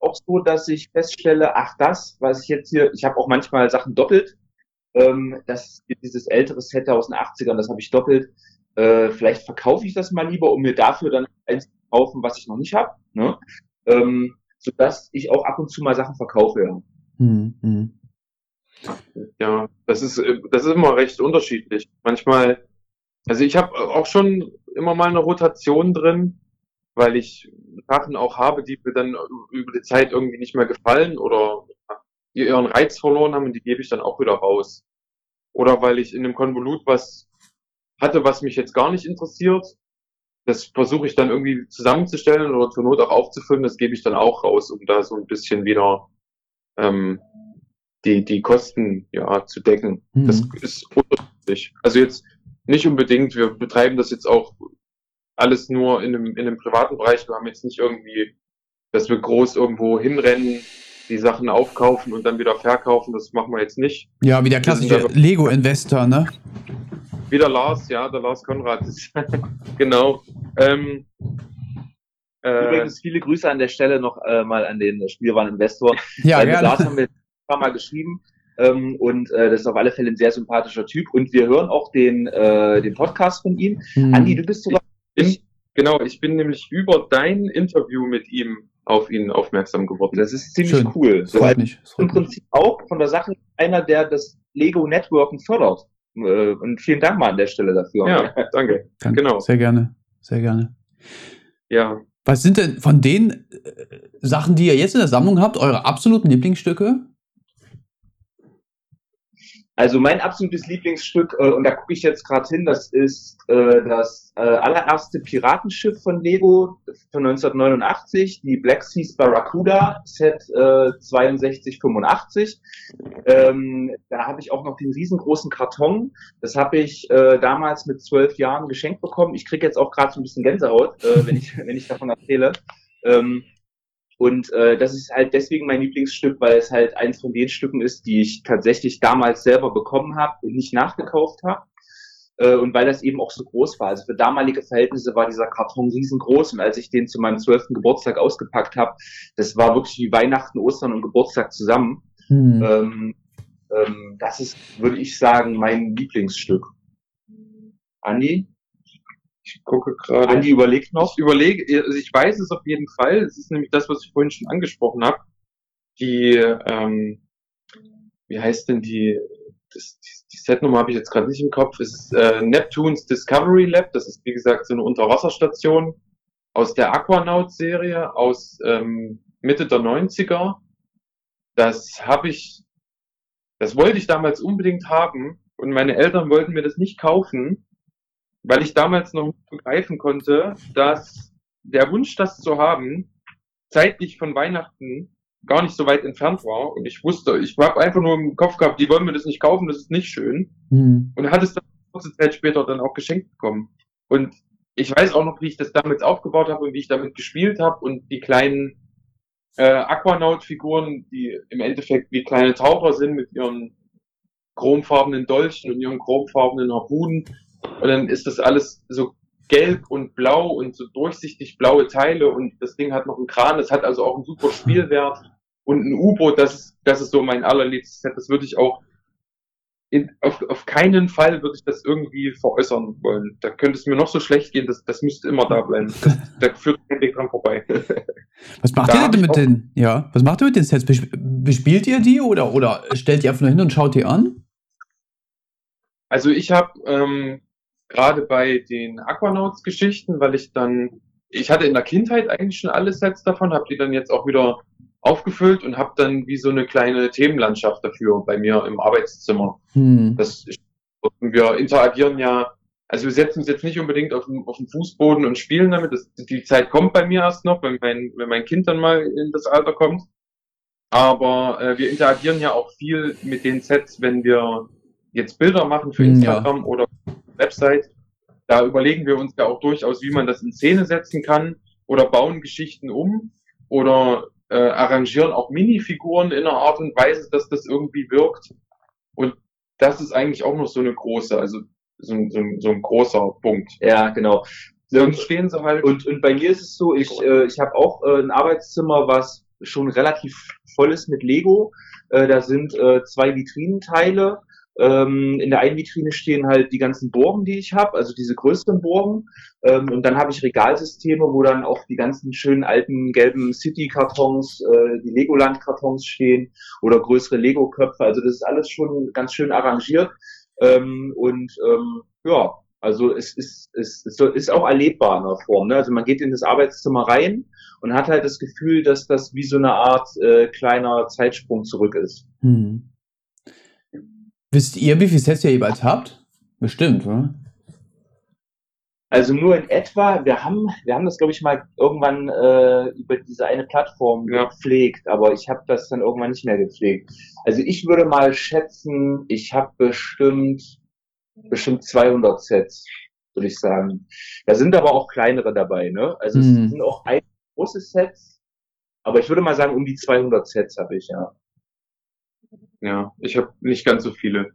auch so, dass ich feststelle, ach das, was ich jetzt hier, ich habe auch manchmal Sachen doppelt. Ähm, das dieses ältere Set aus den 80ern, das habe ich doppelt. Äh, vielleicht verkaufe ich das mal lieber, um mir dafür dann eins zu kaufen, was ich noch nicht habe. Ne? Ähm, sodass ich auch ab und zu mal Sachen verkaufe. Ja. Hm, hm. Ja, das ist, das ist immer recht unterschiedlich. Manchmal, also ich habe auch schon immer mal eine Rotation drin, weil ich Sachen auch habe, die mir dann über die Zeit irgendwie nicht mehr gefallen oder die ihren Reiz verloren haben und die gebe ich dann auch wieder raus. Oder weil ich in einem Konvolut was hatte, was mich jetzt gar nicht interessiert. Das versuche ich dann irgendwie zusammenzustellen oder zur Not auch aufzufüllen. Das gebe ich dann auch raus, um da so ein bisschen wieder ähm, die, die Kosten ja, zu decken. Mhm. Das ist unterschiedlich. Also jetzt nicht unbedingt, wir betreiben das jetzt auch alles nur in einem, in einem privaten Bereich. Wir haben jetzt nicht irgendwie, dass wir groß irgendwo hinrennen, die Sachen aufkaufen und dann wieder verkaufen. Das machen wir jetzt nicht. Ja, wie der klassische Lego-Investor, ne? Wie der Lars, ja, der Lars Konrad. genau. Ähm, äh, Übrigens viele Grüße an der Stelle noch äh, mal an den Spielwareninvestor. Ja, gerne. Lars haben wir paar Mal geschrieben. Ähm, und äh, das ist auf alle Fälle ein sehr sympathischer Typ. Und wir hören auch den, äh, den Podcast von ihm. Hm. Andi, du bist sogar. Ich, genau, ich bin nämlich über dein Interview mit ihm auf ihn aufmerksam geworden. Das ist ziemlich Schön. cool. Das freut mich. Im Prinzip auch von der Sache einer, der das Lego Networken fördert. Äh, und vielen Dank mal an der Stelle dafür. Ja, danke. danke. Genau. Sehr gerne. Sehr gerne. Ja. Was sind denn von den äh, Sachen, die ihr jetzt in der Sammlung habt, eure absoluten Lieblingsstücke? Also mein absolutes Lieblingsstück, äh, und da gucke ich jetzt gerade hin, das ist äh, das äh, allererste Piratenschiff von Lego von 1989, die Black Seas Barracuda Set äh, 6285. Ähm, da habe ich auch noch den riesengroßen Karton. Das habe ich äh, damals mit zwölf Jahren geschenkt bekommen. Ich kriege jetzt auch gerade so ein bisschen Gänsehaut, äh, wenn, ich, wenn ich davon erzähle. Ähm, und äh, das ist halt deswegen mein Lieblingsstück, weil es halt eins von den Stücken ist, die ich tatsächlich damals selber bekommen habe und nicht nachgekauft habe. Äh, und weil das eben auch so groß war. Also für damalige Verhältnisse war dieser Karton riesengroß. Und als ich den zu meinem zwölften Geburtstag ausgepackt habe, das war wirklich wie Weihnachten, Ostern und Geburtstag zusammen. Hm. Ähm, ähm, das ist, würde ich sagen, mein Lieblingsstück. Andi? Ich gucke gerade. Andi überlegt noch. Ich überlege, also ich weiß es auf jeden Fall. Es ist nämlich das, was ich vorhin schon angesprochen habe. Die, ähm, wie heißt denn die, das, die, die Setnummer habe ich jetzt gerade nicht im Kopf. Es ist äh, Neptunes Discovery Lab. Das ist, wie gesagt, so eine Unterwasserstation aus der Aquanaut-Serie aus ähm, Mitte der 90er. Das habe ich, das wollte ich damals unbedingt haben und meine Eltern wollten mir das nicht kaufen weil ich damals noch begreifen konnte, dass der Wunsch, das zu haben, zeitlich von Weihnachten gar nicht so weit entfernt war. Und ich wusste, ich habe einfach nur im Kopf gehabt, die wollen mir das nicht kaufen, das ist nicht schön. Mhm. Und hat es dann kurze Zeit später dann auch geschenkt bekommen. Und ich weiß auch noch, wie ich das damals aufgebaut habe und wie ich damit gespielt habe und die kleinen äh, Aquanaut-Figuren, die im Endeffekt wie kleine Taucher sind mit ihren chromfarbenen Dolchen und ihren chromfarbenen Harpunen und dann ist das alles so gelb und blau und so durchsichtig blaue Teile und das Ding hat noch einen Kran, es hat also auch einen super Spielwert und ein U-Boot, das ist, das ist so mein allerliebstes Set, das würde ich auch in, auf, auf keinen Fall würde ich das irgendwie veräußern wollen. Da könnte es mir noch so schlecht gehen, das, das müsste immer da bleiben. Das, da führt kein Weg dran vorbei. Was macht da ihr denn mit den, ja, was macht ihr mit den Sets? Bespielt ihr die oder, oder stellt ihr einfach nur hin und schaut die an? Also ich habe ähm, gerade bei den Aquanauts-Geschichten, weil ich dann, ich hatte in der Kindheit eigentlich schon alle Sets davon, habe die dann jetzt auch wieder aufgefüllt und habe dann wie so eine kleine Themenlandschaft dafür bei mir im Arbeitszimmer. Hm. Das, wir interagieren ja, also wir setzen uns jetzt nicht unbedingt auf den, auf den Fußboden und spielen damit. Das, die Zeit kommt bei mir erst noch, wenn mein, wenn mein Kind dann mal in das Alter kommt. Aber äh, wir interagieren ja auch viel mit den Sets, wenn wir jetzt Bilder machen für hm, Instagram ja. oder Website. Da überlegen wir uns ja auch durchaus, wie man das in Szene setzen kann oder bauen Geschichten um oder äh, arrangieren auch Minifiguren in einer Art und Weise, dass das irgendwie wirkt. Und das ist eigentlich auch noch so eine große, also so, so, so ein großer Punkt. Ja, genau. Sonst stehen sie halt. Und, und bei mir ist es so, ich, äh, ich habe auch äh, ein Arbeitszimmer, was schon relativ voll ist mit Lego. Äh, da sind äh, zwei Vitrinenteile. Ähm, in der einen Vitrine stehen halt die ganzen Bohren, die ich habe, also diese größeren Bohren. Ähm, und dann habe ich Regalsysteme, wo dann auch die ganzen schönen alten gelben City-Kartons, äh, die Legoland-Kartons stehen oder größere Lego-Köpfe. Also das ist alles schon ganz schön arrangiert. Ähm, und ähm, ja, also es ist, es, ist auch erlebbar in der Form. Ne? Also man geht in das Arbeitszimmer rein und hat halt das Gefühl, dass das wie so eine Art äh, kleiner Zeitsprung zurück ist. Hm. Wisst ihr, wie viele Sets ihr jeweils habt? Bestimmt, oder? Also nur in etwa, wir haben, wir haben das, glaube ich, mal irgendwann äh, über diese eine Plattform ja. gepflegt, aber ich habe das dann irgendwann nicht mehr gepflegt. Also ich würde mal schätzen, ich habe bestimmt bestimmt 200 Sets, würde ich sagen. Da sind aber auch kleinere dabei, ne? Also mhm. es sind auch ein große Sets, aber ich würde mal sagen, um die 200 Sets habe ich, ja. Ja, ich habe nicht ganz so viele.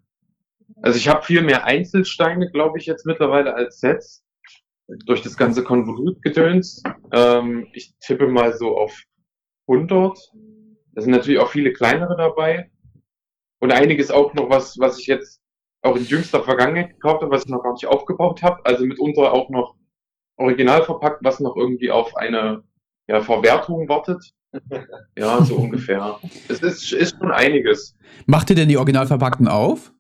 Also ich habe viel mehr Einzelsteine, glaube ich, jetzt mittlerweile als Sets. Durch das ganze Konvolutgedöns. Ähm, ich tippe mal so auf 100. Da sind natürlich auch viele kleinere dabei. Und einiges auch noch was, was ich jetzt auch in jüngster Vergangenheit gekauft habe, was ich noch gar nicht aufgebaut habe. Also mitunter auch noch original verpackt, was noch irgendwie auf eine ja, Verwertung wartet. Ja, so ungefähr. Es ist, ist schon einiges. Macht ihr denn die original verpackten auf?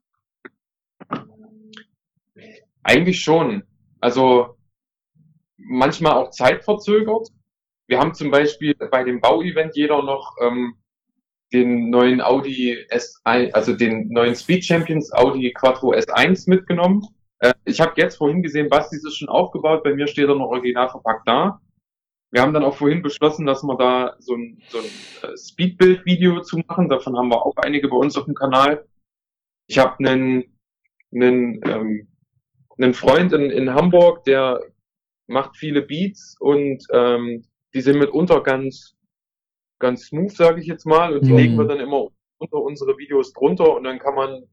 Eigentlich schon. Also manchmal auch zeitverzögert. Wir haben zum Beispiel bei dem Bauevent jeder noch ähm, den neuen Audi S1, also den neuen Speed Champions Audi Quattro S1 mitgenommen. Äh, ich habe jetzt vorhin gesehen, Basti ist schon aufgebaut, bei mir steht er noch original verpackt da. Wir haben dann auch vorhin beschlossen, dass wir da so ein, so ein äh, Speedbild-Video zu machen. Davon haben wir auch einige bei uns auf dem Kanal. Ich habe einen, einen, ähm, einen Freund in, in Hamburg, der macht viele Beats und ähm, die sind mitunter ganz ganz smooth, sage ich jetzt mal, und die mhm. legen wir dann immer unter unsere Videos drunter und dann kann man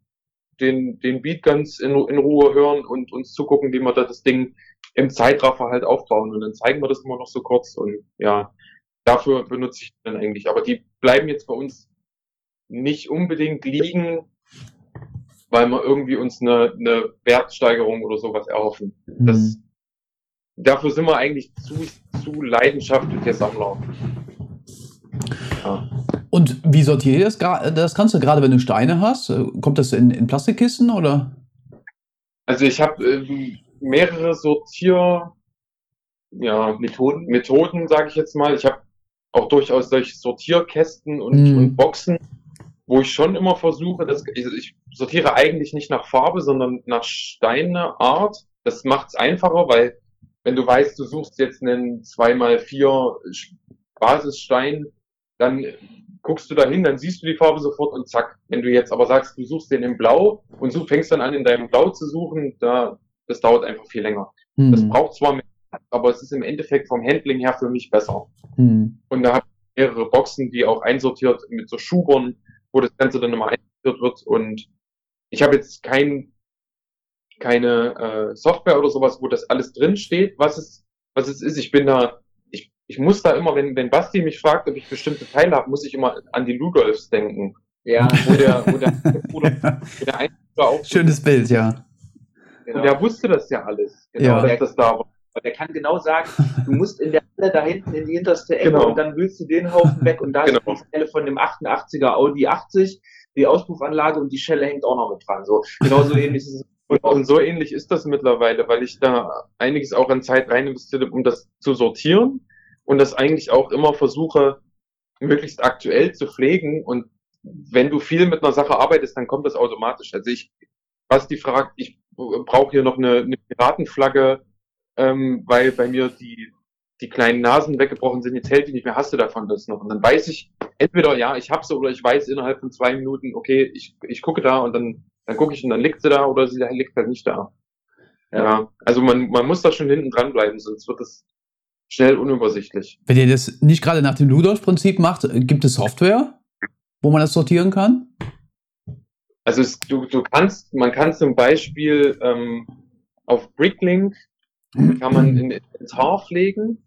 den, den Beat ganz in, in Ruhe hören und uns zugucken, wie wir da das Ding im Zeitraffer halt aufbauen und dann zeigen wir das immer noch so kurz und ja, dafür benutze ich dann eigentlich. Aber die bleiben jetzt bei uns nicht unbedingt liegen, weil wir irgendwie uns eine, eine Wertsteigerung oder sowas erhoffen. Mhm. Das, dafür sind wir eigentlich zu, zu leidenschaftliche Sammler. Und wie sortiert ihr das, das Ganze, gerade wenn du Steine hast? Kommt das in, in Plastikkisten oder? Also ich habe ähm, mehrere Sortier ja, Methoden, Methoden sage ich jetzt mal. Ich habe auch durchaus solche Sortierkästen und, mm. und, Boxen, wo ich schon immer versuche, dass ich, ich sortiere eigentlich nicht nach Farbe, sondern nach Steineart. Das macht es einfacher, weil wenn du weißt, du suchst jetzt einen 2x4 Basisstein, dann guckst du da hin, dann siehst du die Farbe sofort und zack. Wenn du jetzt aber sagst, du suchst den in Blau und du fängst dann an, in deinem Blau zu suchen, da, das dauert einfach viel länger. Hm. Das braucht zwar mehr, aber es ist im Endeffekt vom Handling her für mich besser. Hm. Und da habe ich mehrere Boxen, die auch einsortiert mit so Schubern, wo das Ganze dann immer einsortiert wird und ich habe jetzt kein, keine äh, Software oder sowas, wo das alles drin steht, was es, was es ist. Ich bin da ich muss da immer, wenn, wenn Basti mich fragt, ob ich bestimmte Teile habe, muss ich immer an die Ludolfs denken. Ja. Wo der, wo der, wo der, wo der auch Schönes Bild, ja. Genau. Und der wusste das ja alles. Genau, ja. dass das da war. Der kann genau sagen, du musst in der Halle da hinten in die hinterste Ecke genau. und dann willst du den Haufen weg und da genau. ist die Stelle von dem 88er Audi 80, die Auspuffanlage und die Schelle hängt auch noch mit dran. So, genauso ähnlich ist es und, und, so ähnlich ist das mittlerweile, weil ich da einiges auch an Zeit rein investiert habe, um das zu sortieren und das eigentlich auch immer versuche, möglichst aktuell zu pflegen. Und wenn du viel mit einer Sache arbeitest, dann kommt das automatisch. Also ich, was die fragt, ich brauche hier noch eine, eine Piratenflagge, ähm, weil bei mir die, die kleinen Nasen weggebrochen sind, jetzt hält die nicht mehr, hast du davon das noch? Und dann weiß ich, entweder ja, ich habe sie oder ich weiß innerhalb von zwei Minuten, okay, ich, ich gucke da und dann, dann gucke ich und dann liegt sie da oder sie liegt halt nicht da. Ja, ja also man, man muss da schon hinten dran bleiben, sonst wird es schnell unübersichtlich. Wenn ihr das nicht gerade nach dem Ludolf-Prinzip macht, gibt es Software, wo man das sortieren kann? Also es, du, du kannst, man kann zum Beispiel ähm, auf Bricklink kann man in Inventar pflegen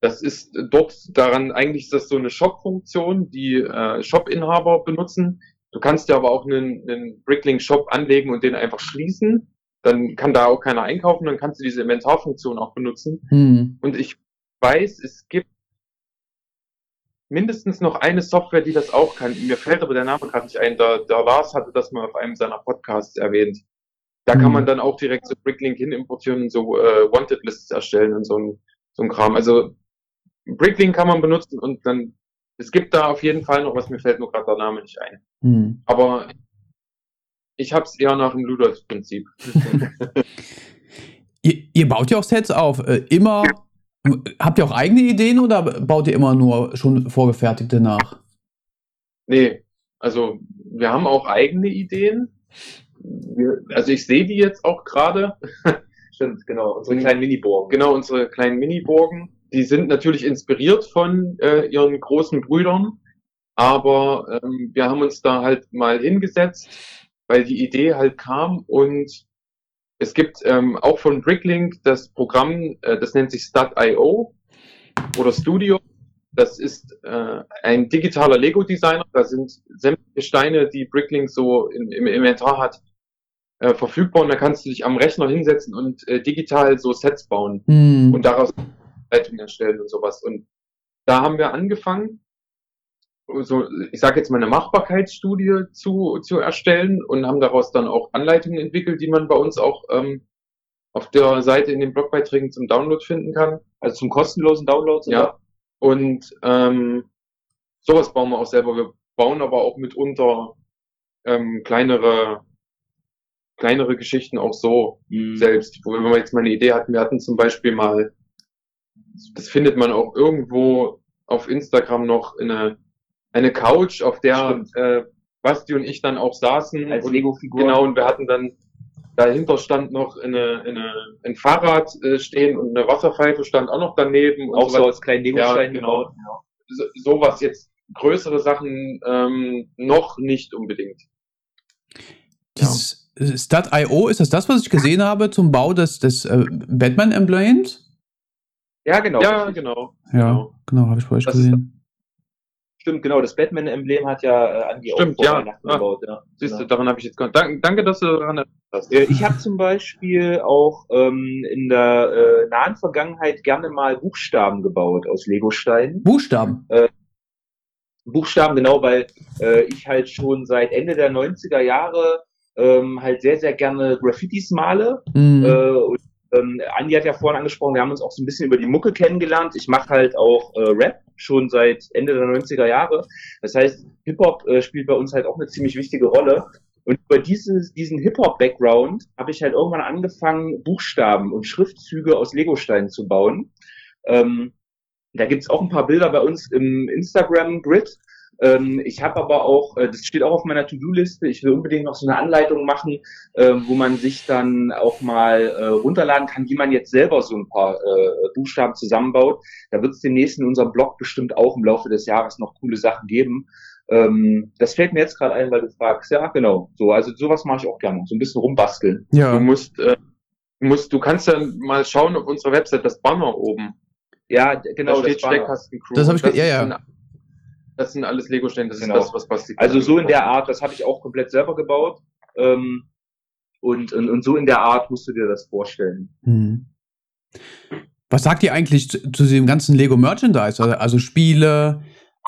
das ist dort daran, eigentlich ist das so eine Shop-Funktion, die äh, Shop-Inhaber benutzen. Du kannst ja aber auch einen, einen Bricklink-Shop anlegen und den einfach schließen. Dann kann da auch keiner einkaufen, dann kannst du diese Inventarfunktion auch benutzen. Hm. Und ich weiß, es gibt mindestens noch eine Software, die das auch kann. Mir fällt aber der Name gerade nicht ein. Der, der Lars hatte das mal auf einem seiner Podcasts erwähnt. Da kann man hm. dann auch direkt so Bricklink hin importieren und so äh, Wanted Lists erstellen und so ein, so ein Kram. Also Bricklink kann man benutzen und dann, es gibt da auf jeden Fall noch was, mir fällt nur gerade der Name nicht ein. Hm. Aber ich habe es eher nach dem Ludolf-Prinzip. ihr, ihr, baut ja auch Sets auf. Äh, immer, habt ihr auch eigene Ideen oder baut ihr immer nur schon vorgefertigte nach? Nee, also wir haben auch eigene Ideen. Wir, also ich sehe die jetzt auch gerade. Stimmt, genau, unsere kleinen Miniburgen. Genau, unsere kleinen Miniburgen die sind natürlich inspiriert von äh, ihren großen Brüdern, aber ähm, wir haben uns da halt mal hingesetzt, weil die Idee halt kam und es gibt ähm, auch von Bricklink das Programm, äh, das nennt sich Stud.io oder Studio. Das ist äh, ein digitaler Lego-Designer. Da sind sämtliche Steine, die Bricklink so in, im Inventar hat, äh, verfügbar. Und da kannst du dich am Rechner hinsetzen und äh, digital so Sets bauen mm. und daraus Leitung erstellen und sowas. Und da haben wir angefangen, so, ich sage jetzt mal eine Machbarkeitsstudie zu, zu erstellen und haben daraus dann auch Anleitungen entwickelt, die man bei uns auch ähm, auf der Seite in den Blogbeiträgen zum Download finden kann. Also zum kostenlosen Download? Oder? Ja. Und ähm, sowas bauen wir auch selber. Wir bauen aber auch mitunter ähm, kleinere kleinere Geschichten auch so mhm. selbst. Wo wir jetzt mal eine Idee hatten, wir hatten zum Beispiel mal das findet man auch irgendwo auf Instagram noch in eine, eine Couch, auf der äh, Basti und ich dann auch saßen. Als Lego-Figur. Genau, und wir hatten dann, dahinter stand noch eine, eine, ein Fahrrad äh, stehen und eine Wasserpfeife stand auch noch daneben. Auch so als kleinen Lego-Stein ja, genau. genau. So, sowas jetzt, größere Sachen ähm, noch nicht unbedingt. Dieses ja. Stat.io, ist das das, was ich gesehen habe zum Bau des, des äh, Batman-Emblems? Ja, genau. Ja, genau. Ja, genau, genau habe ich bei euch das gesehen. Stimmt, genau. Das Batman-Emblem hat ja äh, Andi Stimmt, auch ja. Weihnachten ah, gebaut. Ja. Siehst du, genau. daran habe ich jetzt gar danke, danke, dass du daran hast. Äh, ich habe zum Beispiel auch ähm, in der äh, nahen Vergangenheit gerne mal Buchstaben gebaut aus Legosteinen. Buchstaben? Äh, Buchstaben, genau, weil äh, ich halt schon seit Ende der 90er Jahre ähm, halt sehr, sehr gerne Graffitis male. Mhm. Äh, und ähm, Andi hat ja vorhin angesprochen, wir haben uns auch so ein bisschen über die Mucke kennengelernt. Ich mache halt auch äh, Rap schon seit Ende der 90er Jahre. Das heißt, Hip-Hop äh, spielt bei uns halt auch eine ziemlich wichtige Rolle. Und über dieses, diesen Hip-Hop-Background habe ich halt irgendwann angefangen, Buchstaben und Schriftzüge aus Legosteinen zu bauen. Ähm, da gibt's auch ein paar Bilder bei uns im Instagram-Grid. Ähm, ich habe aber auch, äh, das steht auch auf meiner To-Do-Liste, ich will unbedingt noch so eine Anleitung machen, äh, wo man sich dann auch mal äh, runterladen kann, wie man jetzt selber so ein paar äh, Buchstaben zusammenbaut. Da wird es demnächst in unserem Blog bestimmt auch im Laufe des Jahres noch coole Sachen geben. Ähm, das fällt mir jetzt gerade ein, weil du fragst. Ja, genau. So, also sowas mache ich auch gerne. So ein bisschen rumbasteln. Ja. Du musst, äh, du musst, du kannst dann mal schauen auf unserer Website das Banner oben. Ja, genau. Da steht Steckkasten Crew. Das habe ich, ja, ja. Das sind alles Lego-Steine, das genau. ist das, was Basti Also so in der Art, das habe ich auch komplett selber gebaut. Ähm, und, und, und so in der Art musst du dir das vorstellen. Mhm. Was sagt ihr eigentlich zu, zu dem ganzen Lego-Merchandise? Also, also Spiele,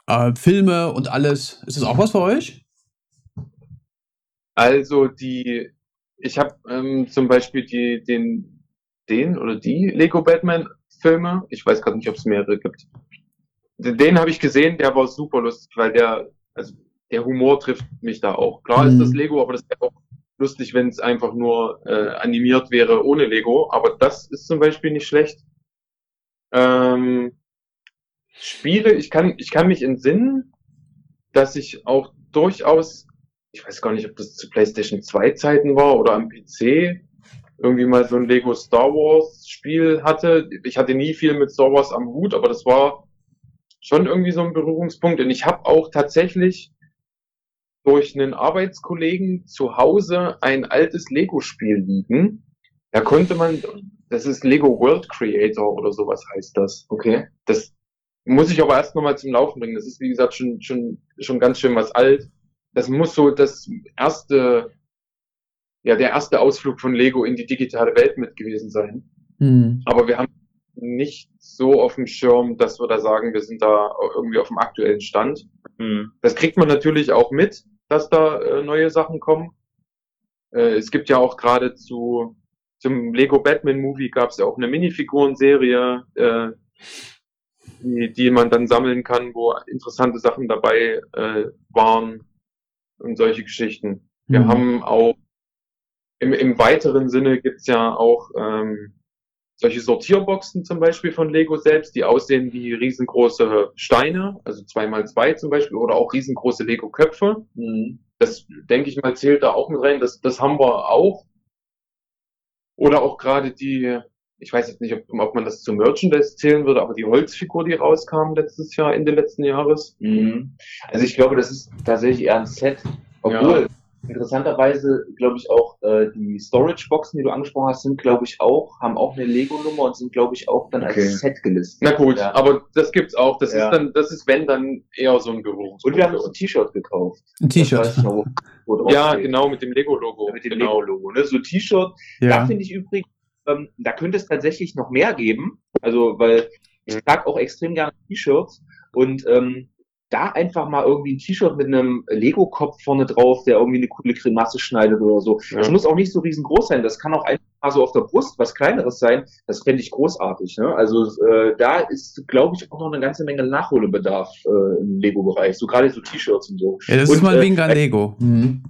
äh, Filme und alles. Ist das auch was für euch? Also die, ich habe ähm, zum Beispiel die, den, den oder die Lego Batman Filme. Ich weiß gerade nicht, ob es mehrere gibt den habe ich gesehen, der war super lustig, weil der, also der Humor trifft mich da auch. Klar mhm. ist das mhm. Lego, aber das wäre auch lustig, wenn es einfach nur äh, animiert wäre ohne Lego. Aber das ist zum Beispiel nicht schlecht. Ähm, Spiele, ich kann, ich kann mich entsinnen, dass ich auch durchaus, ich weiß gar nicht, ob das zu PlayStation 2 Zeiten war oder am PC, irgendwie mal so ein Lego Star Wars Spiel hatte. Ich hatte nie viel mit Star Wars am Hut, aber das war schon irgendwie so ein Berührungspunkt. Und ich habe auch tatsächlich durch einen Arbeitskollegen zu Hause ein altes Lego-Spiel liegen. Da konnte man, das ist Lego World Creator oder sowas heißt das. Okay. Das muss ich aber erst nochmal zum Laufen bringen. Das ist, wie gesagt, schon, schon, schon ganz schön was alt. Das muss so das erste, ja, der erste Ausflug von Lego in die digitale Welt mit gewesen sein. Mhm. Aber wir haben nicht so auf dem Schirm, dass wir da sagen, wir sind da irgendwie auf dem aktuellen Stand. Mhm. Das kriegt man natürlich auch mit, dass da äh, neue Sachen kommen. Äh, es gibt ja auch gerade zu zum Lego Batman Movie gab es ja auch eine Minifigurenserie, äh, die, die man dann sammeln kann, wo interessante Sachen dabei äh, waren und solche Geschichten. Wir mhm. haben auch im, im weiteren Sinne gibt's ja auch ähm, solche Sortierboxen zum Beispiel von Lego selbst, die aussehen wie riesengroße Steine, also zweimal zwei zum Beispiel, oder auch riesengroße Lego-Köpfe. Mhm. Das denke ich mal zählt da auch mit rein. Das, das haben wir auch. Oder auch gerade die, ich weiß jetzt nicht, ob, ob man das zu Merchandise zählen würde, aber die Holzfigur, die rauskam letztes Jahr, Ende letzten Jahres. Mhm. Also ich glaube, das ist tatsächlich eher ein Set, obwohl ja. Interessanterweise, glaube ich, auch äh, die Storage-Boxen, die du angesprochen hast, sind, glaube ich, auch, haben auch eine Lego-Nummer und sind, glaube ich, auch dann okay. als Set gelistet. Na gut, ja. aber das gibt's auch. Das ja. ist dann, das ist, wenn, dann eher so ein Geruch. Und wir haben uns ein T-Shirt gekauft. Ein T-Shirt. Ja, genau, mit dem Lego-Logo. Ja, mit dem genau. Lego-Logo, ne? So T-Shirt. Da finde ich übrigens, ähm, da könnte es tatsächlich noch mehr geben. Also, weil ich trage auch extrem gerne T-Shirts und ähm, da einfach mal irgendwie ein T-Shirt mit einem Lego-Kopf vorne drauf, der irgendwie eine coole Grimasse schneidet oder so. Ja. Das muss auch nicht so riesengroß sein. Das kann auch einfach mal so auf der Brust was Kleineres sein. Das fände ich großartig. Ne? Also äh, da ist, glaube ich, auch noch eine ganze Menge Nachholbedarf äh, im Lego-Bereich. So gerade so T-Shirts und so. Ja, das und, ist mal äh, wegen äh, Lego. Mhm.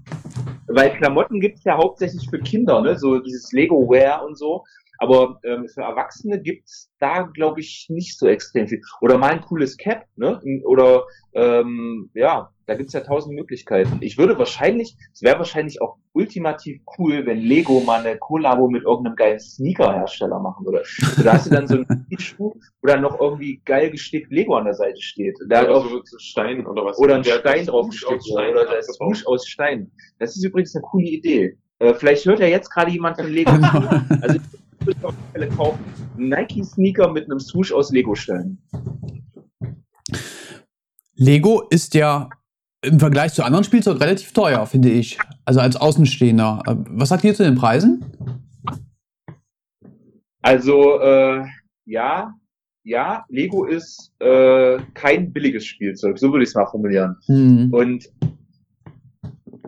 Weil Klamotten gibt's ja hauptsächlich für Kinder, ne? so dieses Lego-Wear und so. Aber ähm, für Erwachsene gibt's da, glaube ich, nicht so extrem viel. Oder mal ein cooles Cap, ne? Oder ähm, ja, da gibt's ja tausend Möglichkeiten. Ich würde wahrscheinlich, es wäre wahrscheinlich auch ultimativ cool, wenn Lego mal eine Kollabo mit irgendeinem geilen Sneaker-Hersteller machen würde. Also da hast du dann so einen Schuh, wo dann noch irgendwie geil gestickt Lego an der Seite steht. Da oder auch, so Stein oder was. Oder ein Stein drauf gestickt oder das Swoosh aus Stein. Das ist übrigens eine coole Idee. Äh, vielleicht hört ja jetzt gerade jemand von Lego. Also kaufen. Nike-Sneaker mit einem Swoosh aus Lego-Steinen. Lego ist ja im Vergleich zu anderen Spielzeug relativ teuer, finde ich. Also als Außenstehender. Was sagt ihr zu den Preisen? Also, äh, ja, ja, Lego ist äh, kein billiges Spielzeug, so würde ich es mal formulieren. Mhm. Und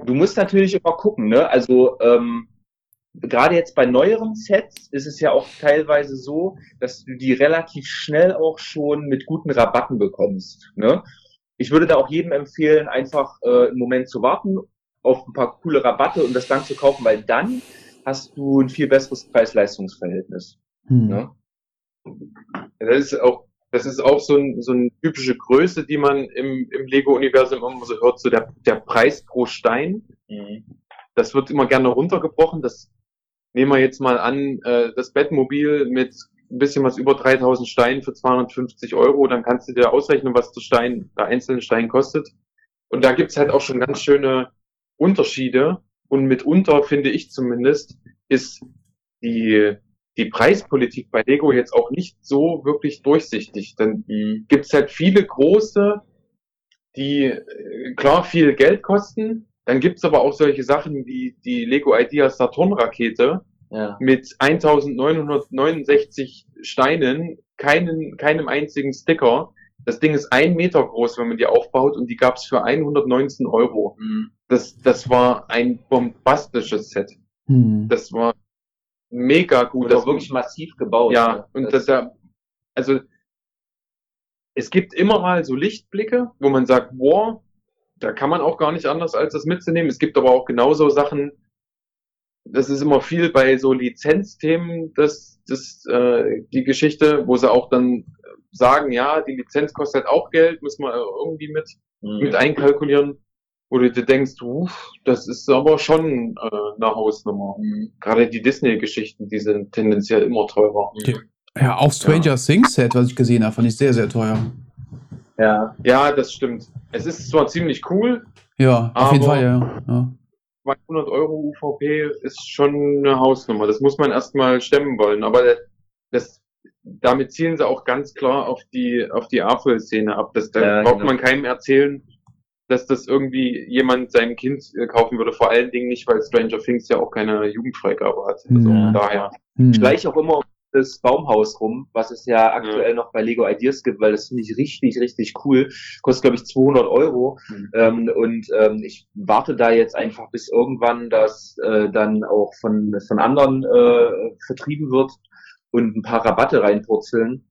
du musst natürlich immer gucken, ne? Also, ähm, gerade jetzt bei neueren Sets ist es ja auch teilweise so, dass du die relativ schnell auch schon mit guten Rabatten bekommst. Ne? ich würde da auch jedem empfehlen, einfach äh, einen Moment zu warten, auf ein paar coole Rabatte und das dann zu kaufen, weil dann hast du ein viel besseres Preis-Leistungs-Verhältnis. Hm. Ne? Das ist auch, das ist auch so, ein, so eine typische Größe, die man im, im Lego-Universum immer so hört, so der, der Preis pro Stein. Mhm. Das wird immer gerne runtergebrochen. Das nehmen wir jetzt mal an, äh, das Bettmobil mit ein bisschen was über 3000 Steinen für 250 Euro, dann kannst du dir ausrechnen, was der Stein, der einzelne Stein kostet. Und da gibt's halt auch schon ganz schöne Unterschiede. Und mitunter, finde ich zumindest, ist die, die Preispolitik bei Lego jetzt auch nicht so wirklich durchsichtig. Dann mhm. gibt's halt viele große, die äh, klar viel Geld kosten. Dann gibt's aber auch solche Sachen wie die Lego Ideas Saturn Rakete, ja. mit 1969 Steinen, keinen, keinem einzigen Sticker. Das Ding ist ein Meter groß, wenn man die aufbaut und die gab's für 119 Euro. Mhm. Das, das war ein bombastisches Set. Mhm. Das war mega gut. Das war wirklich massiv gebaut. Ja, ne? und das, das ja, also es gibt immer mal so Lichtblicke, wo man sagt, wow, da kann man auch gar nicht anders als das mitzunehmen. Es gibt aber auch genauso Sachen, das ist immer viel bei so Lizenzthemen, das, das, äh, die Geschichte, wo sie auch dann sagen, ja, die Lizenz kostet auch Geld, müssen wir irgendwie mit, mhm. mit einkalkulieren. Wo du dir denkst, uff, das ist aber schon äh, eine Hausnummer. Mhm. Gerade die Disney-Geschichten, die sind tendenziell immer teurer. Ja, auch Stranger ja. Things Set, was ich gesehen habe, fand ich sehr, sehr teuer. Ja. Ja, das stimmt. Es ist zwar ziemlich cool. Ja, auf jeden Fall, ja. ja. 200 Euro UVP ist schon eine Hausnummer. Das muss man erstmal stemmen wollen. Aber das, damit zielen sie auch ganz klar auf die, auf die AFOL-Szene ab. Das, da ja, braucht genau. man keinem erzählen, dass das irgendwie jemand seinem Kind äh, kaufen würde. Vor allen Dingen nicht, weil Stranger Things ja auch keine Jugendfreigabe hat. Also ja. daher. Ich gleich auch immer das Baumhaus rum, was es ja aktuell ja. noch bei Lego Ideas gibt, weil das finde ich richtig, richtig cool. Kostet, glaube ich, 200 Euro. Mhm. Ähm, und ähm, ich warte da jetzt einfach, bis irgendwann das äh, dann auch von, von anderen äh, vertrieben wird und ein paar Rabatte reinpurzeln.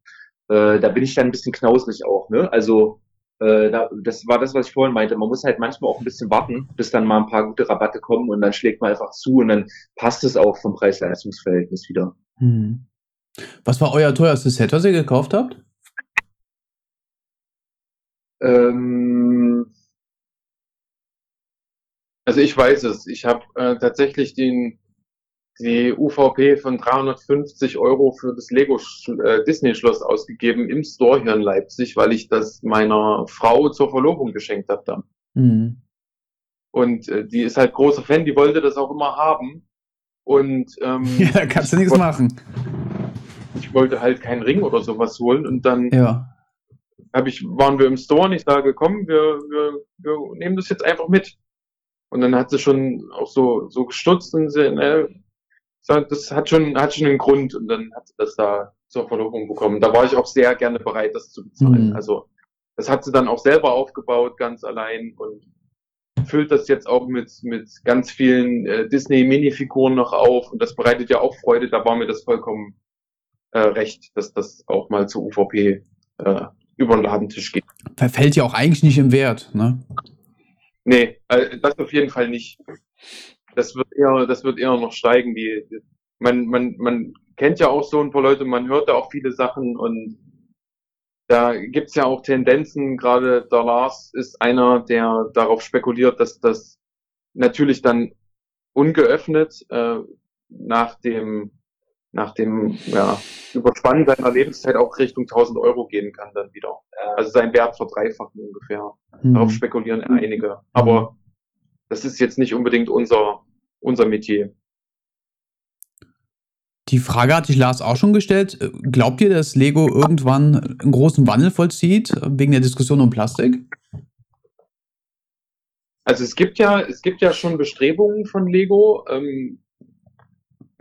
Äh, da bin ich dann ein bisschen knausrig auch. Ne? Also äh, da, das war das, was ich vorhin meinte. Man muss halt manchmal auch ein bisschen warten, bis dann mal ein paar gute Rabatte kommen und dann schlägt man einfach zu und dann passt es auch vom Preis-Leistungs-Verhältnis wieder. Mhm. Was war euer teuerstes Set, was ihr gekauft habt? Ähm, also ich weiß es. Ich habe äh, tatsächlich den die UVP von 350 Euro für das Lego äh, Disney Schloss ausgegeben im Store hier in Leipzig, weil ich das meiner Frau zur Verlobung geschenkt habe dann. Mhm. Und äh, die ist halt großer Fan, die wollte das auch immer haben. Und ähm, ja, da kannst du nichts machen ich wollte halt keinen Ring oder sowas holen und dann ja. hab ich, waren wir im Store und ich sage, komm, wir, wir, wir nehmen das jetzt einfach mit. Und dann hat sie schon auch so, so gestutzt und sie, ne, das hat schon, hat schon einen Grund und dann hat sie das da zur Verlobung bekommen. Da war ich auch sehr gerne bereit, das zu bezahlen. Mhm. Also, das hat sie dann auch selber aufgebaut, ganz allein und füllt das jetzt auch mit, mit ganz vielen äh, Disney-Minifiguren noch auf und das bereitet ja auch Freude, da war mir das vollkommen äh, recht, dass das auch mal zur UVP äh, über den Ladentisch geht. Verfällt ja auch eigentlich nicht im Wert, ne? Nee, äh, das auf jeden Fall nicht. Das wird eher, das wird eher noch steigen. Die, die, man, man, man kennt ja auch so ein paar Leute, man hört da auch viele Sachen und da gibt's ja auch Tendenzen, gerade der Lars ist einer, der darauf spekuliert, dass das natürlich dann ungeöffnet äh, nach dem nach dem ja, Überspannen seiner Lebenszeit auch Richtung 1000 Euro gehen kann dann wieder. Also sein Wert verdreifachen ungefähr. Mhm. Darauf spekulieren einige. Aber das ist jetzt nicht unbedingt unser, unser Metier. Die Frage hatte ich Lars auch schon gestellt. Glaubt ihr, dass Lego irgendwann einen großen Wandel vollzieht, wegen der Diskussion um Plastik? Also es gibt ja, es gibt ja schon Bestrebungen von Lego, ähm,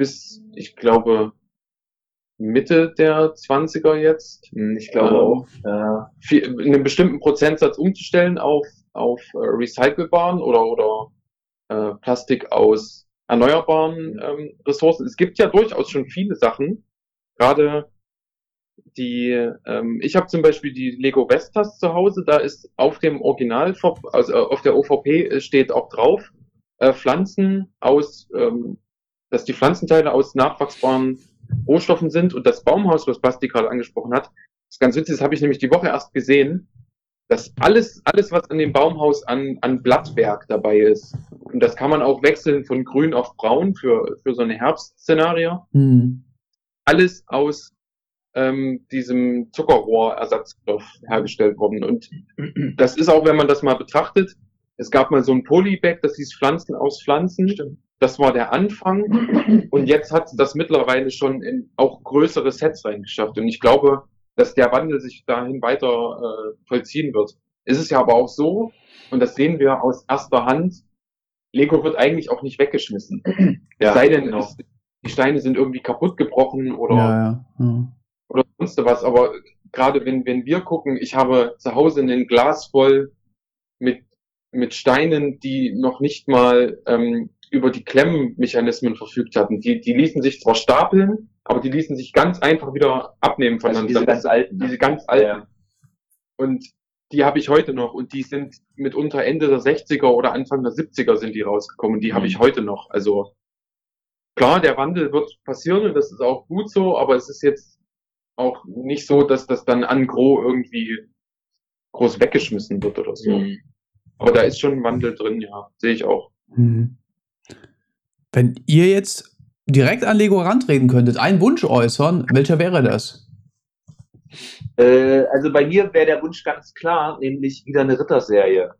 bis, ich glaube, Mitte der 20er jetzt. Hm, ich glaube ähm, auch. Äh, einen bestimmten Prozentsatz umzustellen auf, auf äh, recycelbaren oder, oder äh, Plastik aus erneuerbaren ähm, Ressourcen. Es gibt ja durchaus schon viele Sachen. Gerade die, ähm, ich habe zum Beispiel die Lego Vestas zu Hause, da ist auf dem Original, also auf der OVP steht auch drauf, äh, Pflanzen aus ähm, dass die Pflanzenteile aus nachwachsbaren Rohstoffen sind und das Baumhaus, was Basti gerade angesprochen hat, ist ganz witzig, das habe ich nämlich die Woche erst gesehen, dass alles, alles, was an dem Baumhaus an, an Blattwerk dabei ist, und das kann man auch wechseln von grün auf braun für, für so eine Herbstszenario, mhm. alles aus ähm, diesem Zuckerrohrersatzstoff hergestellt worden. Und das ist auch, wenn man das mal betrachtet, es gab mal so ein Polybag, das hieß Pflanzen aus Pflanzen. Stimmt. Das war der Anfang. Und jetzt hat das mittlerweile schon in auch größere Sets reingeschafft. Und ich glaube, dass der Wandel sich dahin weiter äh, vollziehen wird. Ist es ja aber auch so, und das sehen wir aus erster Hand, Lego wird eigentlich auch nicht weggeschmissen. Ja, es sei denn, genau. es, die Steine sind irgendwie kaputt gebrochen oder, ja. Ja. oder sonst was. Aber gerade wenn, wenn wir gucken, ich habe zu Hause ein Glas voll mit, mit Steinen, die noch nicht mal ähm, über die Klemmmechanismen verfügt hatten. Die, die ließen sich zwar stapeln, aber die ließen sich ganz einfach wieder abnehmen voneinander. Also diese ganz alten. Diese ganz alten. Ja. Und die habe ich heute noch und die sind mitunter Ende der 60er oder Anfang der 70er sind die rausgekommen. Die mhm. habe ich heute noch. Also klar, der Wandel wird passieren und das ist auch gut so, aber es ist jetzt auch nicht so, dass das dann an Gro irgendwie groß weggeschmissen wird oder so. Mhm. Aber da ist schon ein Wandel drin, ja, sehe ich auch. Mhm. Wenn ihr jetzt direkt an Lego rantreten könntet, einen Wunsch äußern, welcher wäre das? Äh, also bei mir wäre der Wunsch ganz klar, nämlich wieder eine Ritterserie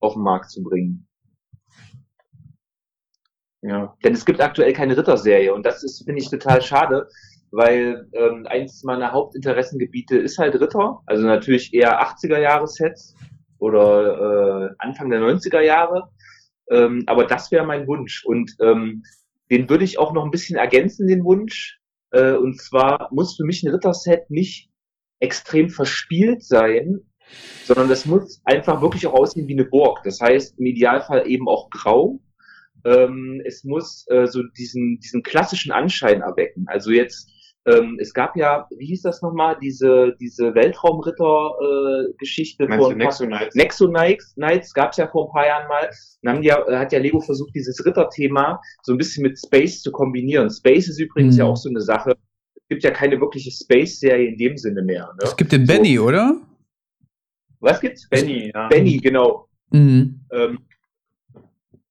auf den Markt zu bringen. Ja. Denn es gibt aktuell keine Ritterserie und das ist, finde ich, total schade, weil ähm, eins meiner Hauptinteressengebiete ist halt Ritter, also natürlich eher 80er Jahre Sets oder äh, Anfang der 90er Jahre. Ähm, aber das wäre mein Wunsch. Und ähm, den würde ich auch noch ein bisschen ergänzen, den Wunsch. Äh, und zwar muss für mich ein Ritterset nicht extrem verspielt sein, sondern das muss einfach wirklich auch aussehen wie eine Burg. Das heißt, im Idealfall eben auch grau. Ähm, es muss äh, so diesen, diesen klassischen Anschein erwecken. Also jetzt ähm, es gab ja, wie hieß das nochmal, diese, diese Weltraumritter-Geschichte äh, von Nexo Knights. Nexo Knights, Knights gab es ja vor ein paar Jahren mal. Dann haben die ja, hat ja Lego versucht, dieses Ritterthema so ein bisschen mit Space zu kombinieren. Space ist übrigens mhm. ja auch so eine Sache. Es gibt ja keine wirkliche Space-Serie in dem Sinne mehr. Ne? Es gibt den so. Benny, oder? Was gibt's? Benny, ja. Benny, genau. Mhm. Ähm,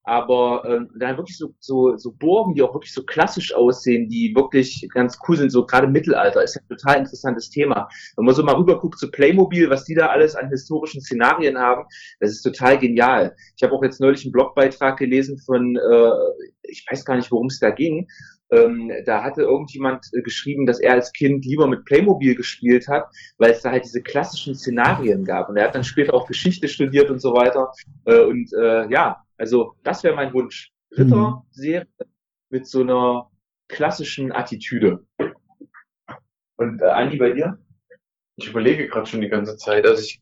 aber ähm, dann wirklich so, so, so Burgen, die auch wirklich so klassisch aussehen, die wirklich ganz cool sind, so gerade Mittelalter, ist ein total interessantes Thema. Wenn man so mal rüberguckt zu Playmobil, was die da alles an historischen Szenarien haben, das ist total genial. Ich habe auch jetzt neulich einen Blogbeitrag gelesen von, äh, ich weiß gar nicht, worum es da ging, ähm, da hatte irgendjemand äh, geschrieben, dass er als Kind lieber mit Playmobil gespielt hat, weil es da halt diese klassischen Szenarien gab. Und er hat dann später auch Geschichte studiert und so weiter. Äh, und äh, ja, also das wäre mein Wunsch. Ritter-Serie mhm. mit so einer klassischen Attitüde. Und äh, Andi, bei dir? Ich überlege gerade schon die ganze Zeit. Also ich,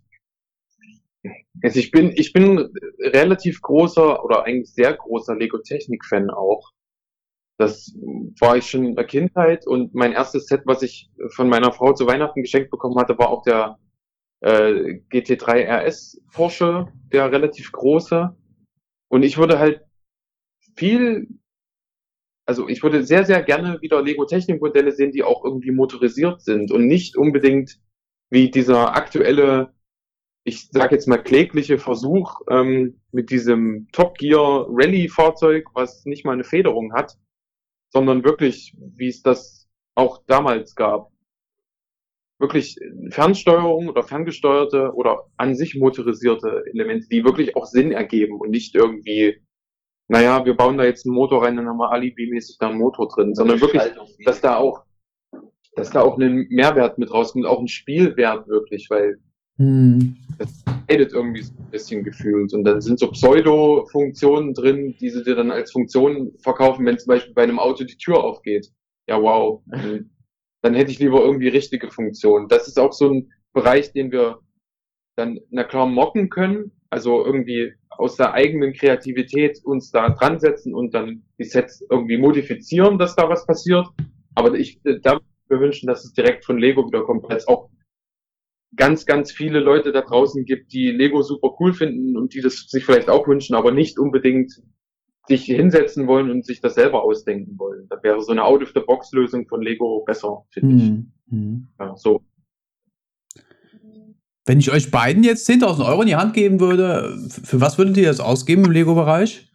also ich bin, ich bin relativ großer oder eigentlich sehr großer Lego-Technik-Fan auch. Das war ich schon in der Kindheit und mein erstes Set, was ich von meiner Frau zu Weihnachten geschenkt bekommen hatte, war auch der äh, GT3 RS Porsche, der relativ große. Und ich würde halt viel, also ich würde sehr, sehr gerne wieder Lego Technik Modelle sehen, die auch irgendwie motorisiert sind und nicht unbedingt wie dieser aktuelle, ich sag jetzt mal klägliche Versuch ähm, mit diesem Top Gear Rally Fahrzeug, was nicht mal eine Federung hat, sondern wirklich, wie es das auch damals gab. Wirklich Fernsteuerung oder ferngesteuerte oder an sich motorisierte Elemente, die wirklich auch Sinn ergeben und nicht irgendwie, naja, wir bauen da jetzt einen Motor rein, dann haben wir alibi-mäßig da einen Motor drin, sondern wirklich, dass da auch, dass da auch ein Mehrwert mit rauskommt, auch ein Spielwert wirklich, weil hm. Das edit irgendwie so ein bisschen gefühlt. Und dann sind so Pseudo-Funktionen drin, die sie dir dann als Funktion verkaufen, wenn zum Beispiel bei einem Auto die Tür aufgeht. Ja, wow. Dann hätte ich lieber irgendwie richtige Funktionen. Das ist auch so ein Bereich, den wir dann, na klar, mocken können. Also irgendwie aus der eigenen Kreativität uns da dran setzen und dann die Sets irgendwie modifizieren, dass da was passiert. Aber ich, da wir wünschen, dass es direkt von Lego wieder kommt, weil es auch ganz, ganz viele Leute da draußen gibt, die Lego super cool finden und die das sich vielleicht auch wünschen, aber nicht unbedingt sich hinsetzen wollen und sich das selber ausdenken wollen. Da wäre so eine Out-of-the-Box-Lösung von Lego besser, finde ich. Mhm. Ja, so. Wenn ich euch beiden jetzt 10.000 Euro in die Hand geben würde, für was würdet ihr das ausgeben im Lego-Bereich?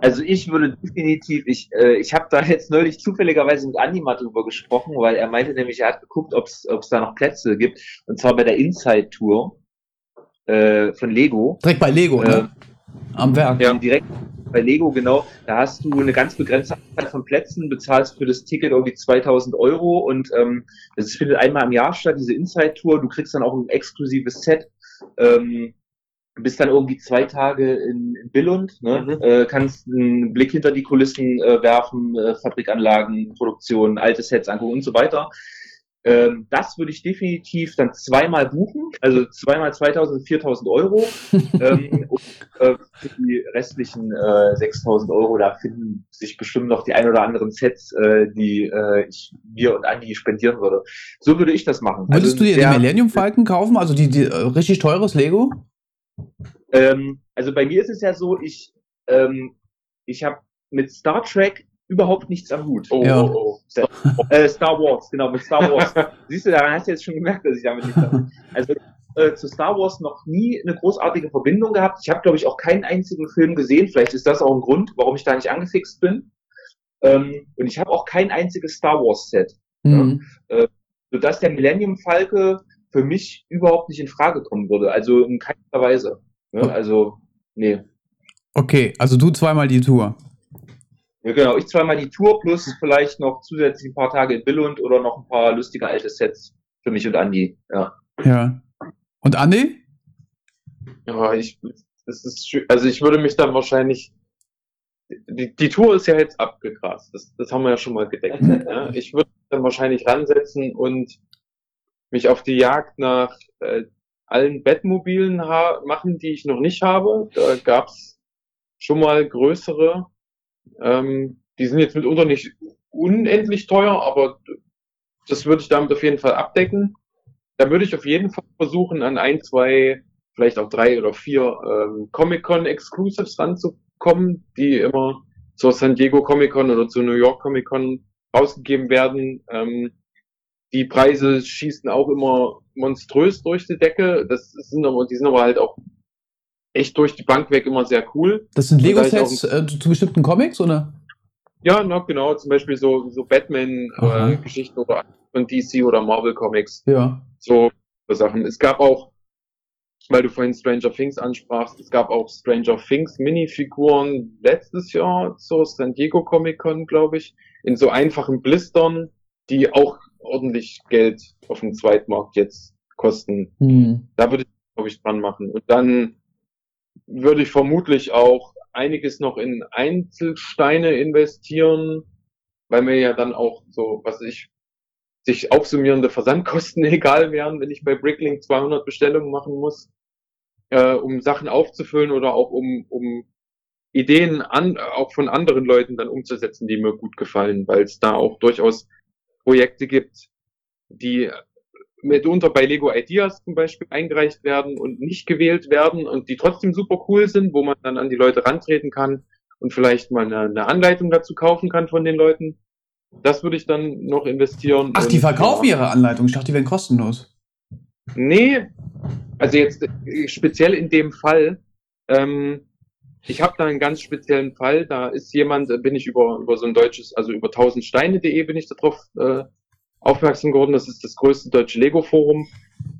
Also ich würde definitiv, ich, äh, ich habe da jetzt neulich zufälligerweise mit Andi mal drüber gesprochen, weil er meinte nämlich, er hat geguckt, ob es da noch Plätze gibt. Und zwar bei der Inside Tour äh, von Lego. Direkt bei Lego, äh, ne? Am Werk. Ja, direkt bei Lego, genau. Da hast du eine ganz begrenzte Anzahl von Plätzen, bezahlst für das Ticket irgendwie 2000 Euro und ähm, das findet einmal im Jahr statt, diese Inside Tour. Du kriegst dann auch ein exklusives Set. Ähm, bist dann irgendwie zwei Tage in, in Billund, ne? Mhm. Äh, kannst einen Blick hinter die Kulissen äh, werfen, äh, Fabrikanlagen, Produktion, alte Sets angucken und so weiter. Ähm, das würde ich definitiv dann zweimal buchen, also zweimal 2000, 4000 Euro. ähm, und äh, für die restlichen äh, 6000 Euro, da finden sich bestimmt noch die ein oder anderen Sets, äh, die äh, ich mir und Andi spendieren würde. So würde ich das machen. Würdest also, du dir den Millennium Falcon kaufen, also die, die äh, richtig teures Lego? Ähm, also bei mir ist es ja so, ich, ähm, ich habe mit Star Trek überhaupt nichts am Hut. Oh, ja. oh, oh. Äh, Star Wars, genau, mit Star Wars. Siehst du, daran hast du jetzt schon gemerkt, dass ich damit nichts habe. Also äh, zu Star Wars noch nie eine großartige Verbindung gehabt. Ich habe, glaube ich, auch keinen einzigen Film gesehen. Vielleicht ist das auch ein Grund, warum ich da nicht angefixt bin. Ähm, und ich habe auch kein einziges Star Wars Set. Mhm. Ja? Äh, sodass der Millennium Falke für mich überhaupt nicht in Frage kommen würde. Also in keiner Weise. Ne? Also, nee. Okay, also du zweimal die Tour. Ja, genau. Ich zweimal die Tour plus vielleicht noch zusätzlich ein paar Tage in Billund oder noch ein paar lustige alte Sets für mich und Andi. Ja. Ja. Und Andi? Ja, ich, das ist, also ich würde mich dann wahrscheinlich, die, die Tour ist ja jetzt abgegrast. Das, das haben wir ja schon mal gedeckt. ja. Ich würde dann wahrscheinlich ransetzen und mich auf die Jagd nach äh, allen Bettmobilen machen, die ich noch nicht habe. Da gab's schon mal größere. Ähm, die sind jetzt mitunter nicht unendlich teuer, aber das würde ich damit auf jeden Fall abdecken. Da würde ich auf jeden Fall versuchen, an ein, zwei, vielleicht auch drei oder vier ähm, Comic-Con Exclusives ranzukommen, die immer zur San Diego Comic-Con oder zur New York Comic-Con rausgegeben werden. Ähm, die Preise schießen auch immer monströs durch die Decke. Das sind aber, die sind aber halt auch echt durch die Bank weg immer sehr cool. Das sind Lego-Sets äh, zu bestimmten Comics, oder? Ja, na, genau, zum Beispiel so, so Batman-Geschichten äh, oder von DC oder Marvel Comics. Ja. So Sachen. Es gab auch, weil du vorhin Stranger Things ansprachst, es gab auch Stranger Things Minifiguren letztes Jahr zur San Diego Comic Con, glaube ich, in so einfachen Blistern, die auch ordentlich Geld auf dem Zweitmarkt jetzt kosten. Mhm. Da würde ich, glaube ich, dran machen. Und dann würde ich vermutlich auch einiges noch in Einzelsteine investieren, weil mir ja dann auch so, was ich, sich aufsummierende Versandkosten egal wären, wenn ich bei Bricklink 200 Bestellungen machen muss, äh, um Sachen aufzufüllen oder auch um, um Ideen an, auch von anderen Leuten dann umzusetzen, die mir gut gefallen, weil es da auch durchaus Projekte gibt, die mitunter bei Lego Ideas zum Beispiel eingereicht werden und nicht gewählt werden und die trotzdem super cool sind, wo man dann an die Leute rantreten kann und vielleicht mal eine, eine Anleitung dazu kaufen kann von den Leuten. Das würde ich dann noch investieren. Ach, die verkaufen ihre Anleitung. Ich dachte, die wären kostenlos. Nee, also jetzt äh, speziell in dem Fall, ähm, ich habe da einen ganz speziellen Fall. Da ist jemand, äh, bin ich über, über so ein deutsches, also über 1000steine.de bin ich darauf äh, aufmerksam geworden. Das ist das größte deutsche Lego-Forum.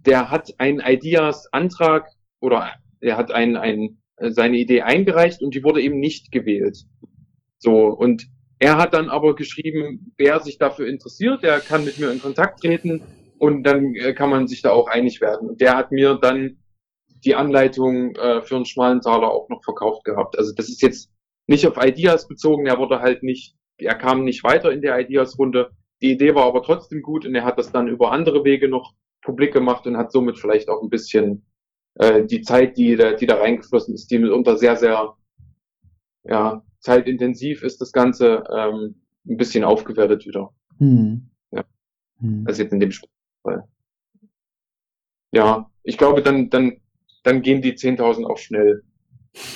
Der hat einen Ideas-Antrag oder er hat ein, ein, seine Idee eingereicht und die wurde eben nicht gewählt. So, und er hat dann aber geschrieben, wer sich dafür interessiert, der kann mit mir in Kontakt treten und dann äh, kann man sich da auch einig werden. Und der hat mir dann die Anleitung äh, für einen schmalen Taler auch noch verkauft gehabt. Also das ist jetzt nicht auf Ideas bezogen, er wurde halt nicht, er kam nicht weiter in der Ideas-Runde, die Idee war aber trotzdem gut und er hat das dann über andere Wege noch publik gemacht und hat somit vielleicht auch ein bisschen äh, die Zeit, die da, die da reingeflossen ist, die mitunter sehr, sehr ja, zeitintensiv ist, das Ganze ähm, ein bisschen aufgewertet wieder. Hm. Ja. Hm. Also jetzt in dem Fall. Ja, ich glaube, dann, dann, dann gehen die 10.000 auch schnell.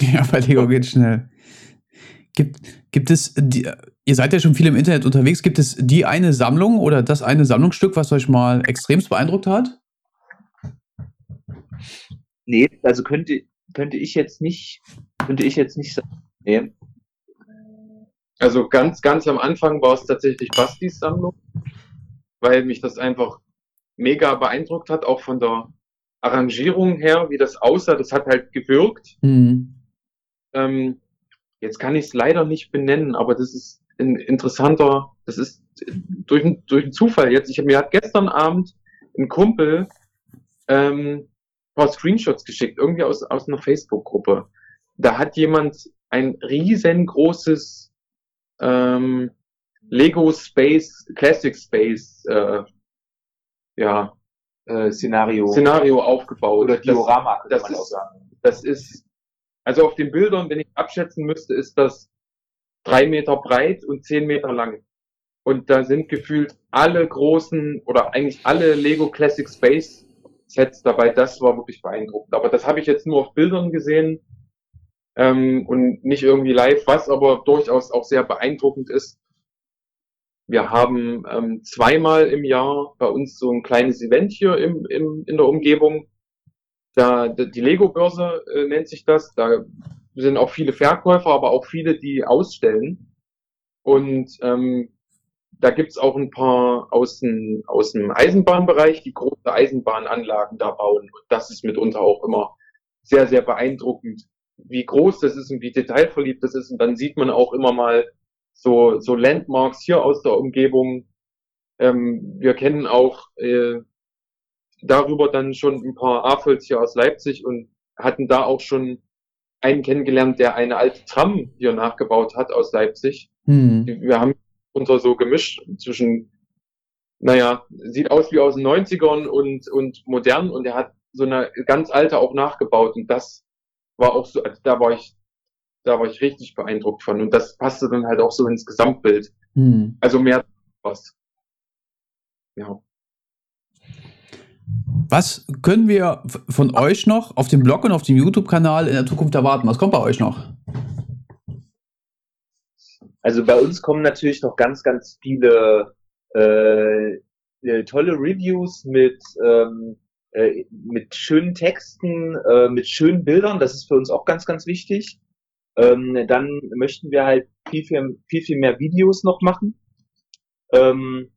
Ja, bei Lego geht schnell. Gibt, gibt es, die, ihr seid ja schon viel im Internet unterwegs, gibt es die eine Sammlung oder das eine Sammlungsstück, was euch mal extremst beeindruckt hat? Nee, also könnte, könnte ich jetzt nicht, könnte ich jetzt nicht sagen. Nee. Also ganz, ganz am Anfang war es tatsächlich Bastis Sammlung, weil mich das einfach mega beeindruckt hat, auch von der Arrangierung her, wie das aussah. Das hat halt gewirkt. Mhm. Ähm, Jetzt kann ich es leider nicht benennen, aber das ist ein interessanter, das ist durch, durch einen Zufall jetzt. Ich habe mir hat gestern Abend ein Kumpel ähm, ein paar Screenshots geschickt, irgendwie aus, aus einer Facebook-Gruppe. Da hat jemand ein riesengroßes ähm, Lego Space, Classic Space, äh, ja, äh, Szenario. Szenario aufgebaut. Oder Diorama, das, das ist, Das ist also auf den Bildern, wenn ich abschätzen müsste, ist das drei Meter breit und zehn Meter lang. Und da sind gefühlt alle großen oder eigentlich alle Lego Classic Space Sets dabei. Das war wirklich beeindruckend. Aber das habe ich jetzt nur auf Bildern gesehen ähm, und nicht irgendwie live, was aber durchaus auch sehr beeindruckend ist. Wir haben ähm, zweimal im Jahr bei uns so ein kleines Event hier im, im, in der Umgebung. Da, die Lego-Börse äh, nennt sich das. Da sind auch viele Verkäufer, aber auch viele, die ausstellen. Und ähm, da gibt's auch ein paar aus dem, aus dem Eisenbahnbereich, die große Eisenbahnanlagen da bauen. Und das ist mitunter auch immer sehr, sehr beeindruckend, wie groß das ist und wie detailverliebt das ist. Und dann sieht man auch immer mal so, so Landmarks hier aus der Umgebung. Ähm, wir kennen auch äh, darüber dann schon ein paar AFOLs hier aus Leipzig und hatten da auch schon einen kennengelernt, der eine alte Tram hier nachgebaut hat aus Leipzig. Mhm. Wir haben unter so gemischt zwischen, naja, sieht aus wie aus den 90ern und, und modern und er hat so eine ganz alte auch nachgebaut und das war auch so, also da war ich, da war ich richtig beeindruckt von und das passte dann halt auch so ins Gesamtbild. Mhm. Also mehr was. Ja. Was können wir von euch noch auf dem Blog und auf dem YouTube-Kanal in der Zukunft erwarten? Was kommt bei euch noch? Also bei uns kommen natürlich noch ganz, ganz viele äh, äh, tolle Reviews mit ähm, äh, mit schönen Texten, äh, mit schönen Bildern. Das ist für uns auch ganz, ganz wichtig. Ähm, dann möchten wir halt viel, viel, viel, viel mehr Videos noch machen. Ähm,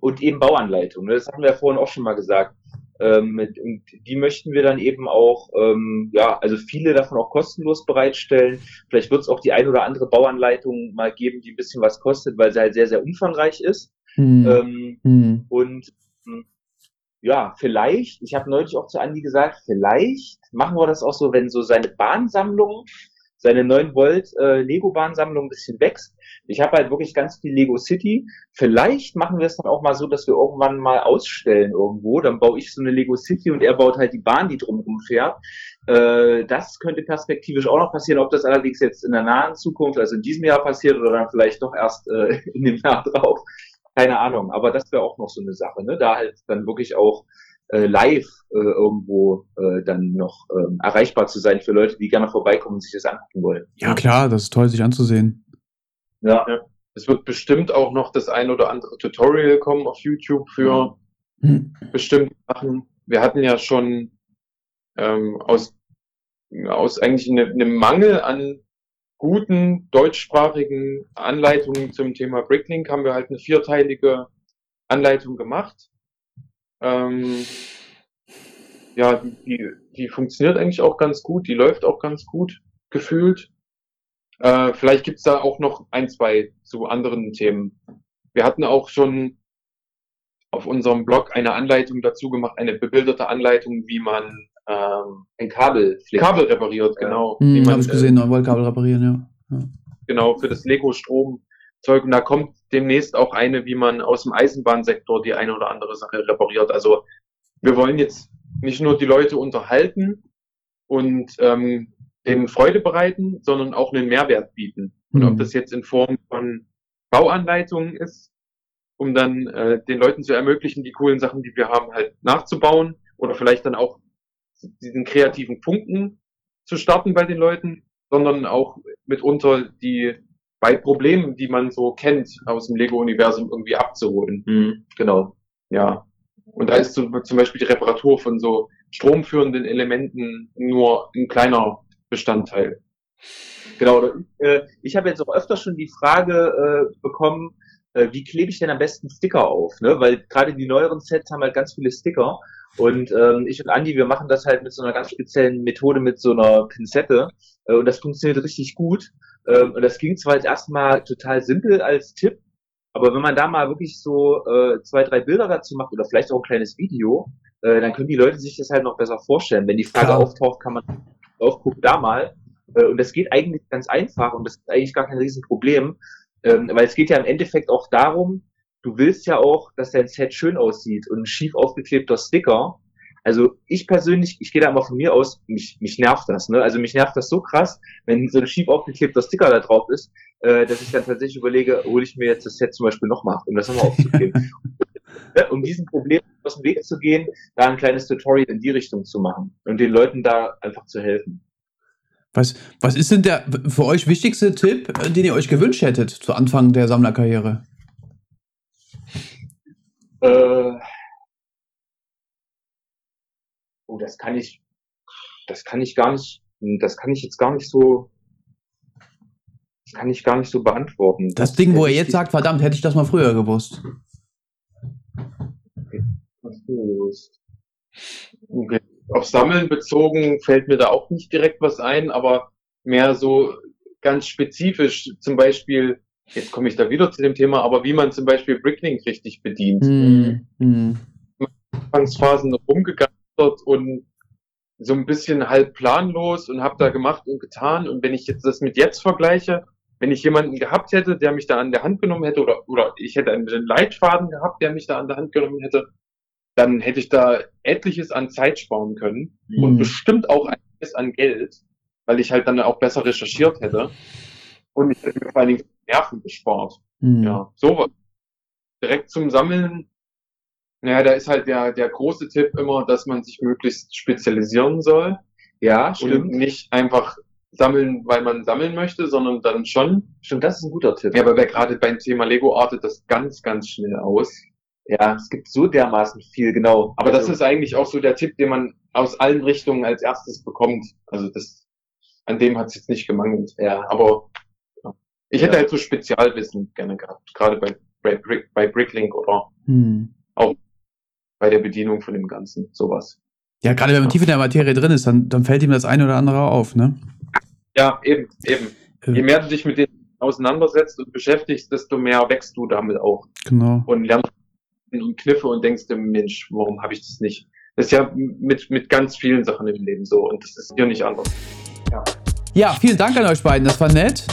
und eben Bauanleitungen. Das hatten wir ja vorhin auch schon mal gesagt. Ähm, und die möchten wir dann eben auch, ähm, ja, also viele davon auch kostenlos bereitstellen. Vielleicht wird es auch die ein oder andere Bauanleitung mal geben, die ein bisschen was kostet, weil sie halt sehr, sehr umfangreich ist. Hm. Ähm, hm. Und hm, ja, vielleicht, ich habe neulich auch zu Andi gesagt, vielleicht machen wir das auch so, wenn so seine Bahnsammlung seine 9 Volt äh, Lego-Bahnsammlung ein bisschen wächst. Ich habe halt wirklich ganz viel Lego City. Vielleicht machen wir es dann auch mal so, dass wir irgendwann mal ausstellen irgendwo. Dann baue ich so eine Lego City und er baut halt die Bahn, die drumherum fährt. Äh, das könnte perspektivisch auch noch passieren. Ob das allerdings jetzt in der nahen Zukunft, also in diesem Jahr passiert oder dann vielleicht doch erst äh, in dem Jahr drauf. Keine Ahnung. Aber das wäre auch noch so eine Sache. Ne? Da halt dann wirklich auch äh, live äh, irgendwo äh, dann noch äh, erreichbar zu sein für Leute, die gerne vorbeikommen und sich das angucken wollen. Ja, klar, das ist toll, sich anzusehen. Ja. ja. Es wird bestimmt auch noch das ein oder andere Tutorial kommen auf YouTube für mhm. bestimmte Sachen. Wir hatten ja schon ähm, aus, aus eigentlich einem eine Mangel an guten deutschsprachigen Anleitungen zum Thema Bricklink haben wir halt eine vierteilige Anleitung gemacht ähm, ja, die, die funktioniert eigentlich auch ganz gut, die läuft auch ganz gut gefühlt. Äh, vielleicht gibt's da auch noch ein, zwei zu anderen Themen. Wir hatten auch schon auf unserem Blog eine Anleitung dazu gemacht, eine bebilderte Anleitung, wie man ähm, ein Kabel flickt. Kabel repariert, genau. Ja. Hm, Habe ich gesehen, äh, Kabel reparieren, ja. ja. Genau, für das Lego-Strom Zeug. Und da kommt demnächst auch eine, wie man aus dem Eisenbahnsektor die eine oder andere Sache repariert. Also wir wollen jetzt nicht nur die Leute unterhalten und ähm, denen Freude bereiten, sondern auch einen Mehrwert bieten. Und mhm. ob das jetzt in Form von Bauanleitungen ist, um dann äh, den Leuten zu ermöglichen, die coolen Sachen, die wir haben, halt nachzubauen oder vielleicht dann auch diesen kreativen Punkten zu starten bei den Leuten, sondern auch mitunter die bei Problemen, die man so kennt aus dem Lego-Universum irgendwie abzuholen. Mhm, genau. Ja. Und da ist so, zum Beispiel die Reparatur von so stromführenden Elementen nur ein kleiner Bestandteil. Genau. Äh, ich habe jetzt auch öfter schon die Frage äh, bekommen, äh, wie klebe ich denn am besten Sticker auf? Ne? Weil gerade die neueren Sets haben halt ganz viele Sticker. Und ähm, ich und Andi, wir machen das halt mit so einer ganz speziellen Methode, mit so einer Pinzette. Äh, und das funktioniert richtig gut. Ähm, und das ging zwar jetzt erstmal total simpel als Tipp, aber wenn man da mal wirklich so äh, zwei, drei Bilder dazu macht oder vielleicht auch ein kleines Video, äh, dann können die Leute sich das halt noch besser vorstellen. Wenn die Frage Klar. auftaucht, kann man drauf gucken, da mal. Äh, und das geht eigentlich ganz einfach und das ist eigentlich gar kein Riesenproblem, ähm, weil es geht ja im Endeffekt auch darum, du willst ja auch, dass dein Set schön aussieht und ein schief aufgeklebter Sticker also ich persönlich, ich gehe da immer von mir aus, mich, mich nervt das. Ne? Also mich nervt das so krass, wenn so ein schief aufgeklebter Sticker da drauf ist, äh, dass ich dann tatsächlich überlege, hole ich mir jetzt das Set zum Beispiel nochmal, um das nochmal aufzukleben. um diesem Problem aus dem Weg zu gehen, da ein kleines Tutorial in die Richtung zu machen und den Leuten da einfach zu helfen. Was, was ist denn der für euch wichtigste Tipp, äh, den ihr euch gewünscht hättet zu Anfang der Sammlerkarriere? Äh, oh, das kann ich, das kann ich gar nicht, das kann ich jetzt gar nicht so, das kann ich gar nicht so beantworten. Das, das Ding, wo er jetzt sagt, verdammt, hätte ich das mal früher gewusst. Okay. Auf Sammeln bezogen fällt mir da auch nicht direkt was ein, aber mehr so ganz spezifisch, zum Beispiel jetzt komme ich da wieder zu dem Thema, aber wie man zum Beispiel Bricklink richtig bedient. Mhm. Mhm. Anfangsphasen rumgegeistert und so ein bisschen halb planlos und habe da gemacht und getan. Und wenn ich jetzt das mit jetzt vergleiche, wenn ich jemanden gehabt hätte, der mich da an der Hand genommen hätte, oder, oder ich hätte einen Leitfaden gehabt, der mich da an der Hand genommen hätte, dann hätte ich da etliches an Zeit sparen können mhm. und bestimmt auch einiges an Geld, weil ich halt dann auch besser recherchiert hätte. Und ich hätte mir vor allen Dingen Nerven gespart. Mhm. Ja, sowas. Direkt zum Sammeln. Naja, da ist halt der, der große Tipp immer, dass man sich möglichst spezialisieren soll. Ja, stimmt. Und nicht einfach sammeln, weil man sammeln möchte, sondern dann schon. Stimmt, das ist ein guter Tipp. Ja, aber wer gerade beim Thema Lego artet das ganz, ganz schnell aus. Ja, es gibt so dermaßen viel, genau. Aber also, das ist eigentlich auch so der Tipp, den man aus allen Richtungen als erstes bekommt. Also das, an dem hat es jetzt nicht gemangelt. Ja, aber ich hätte ja. halt so Spezialwissen gerne gehabt, gerade bei, bei, bei Bricklink oder hm. auch bei der Bedienung von dem Ganzen, sowas. Ja, gerade wenn man tief in der Materie drin ist, dann, dann fällt ihm das eine oder andere auf, ne? Ja, eben, eben. Äh. Je mehr du dich mit denen auseinandersetzt und beschäftigst, desto mehr wächst du damit auch. Genau. Und lernst und Kniffe und denkst dir, Mensch, warum habe ich das nicht? Das ist ja mit, mit ganz vielen Sachen im Leben so und das ist hier nicht anders. Ja. ja, vielen Dank an euch beiden, das war nett.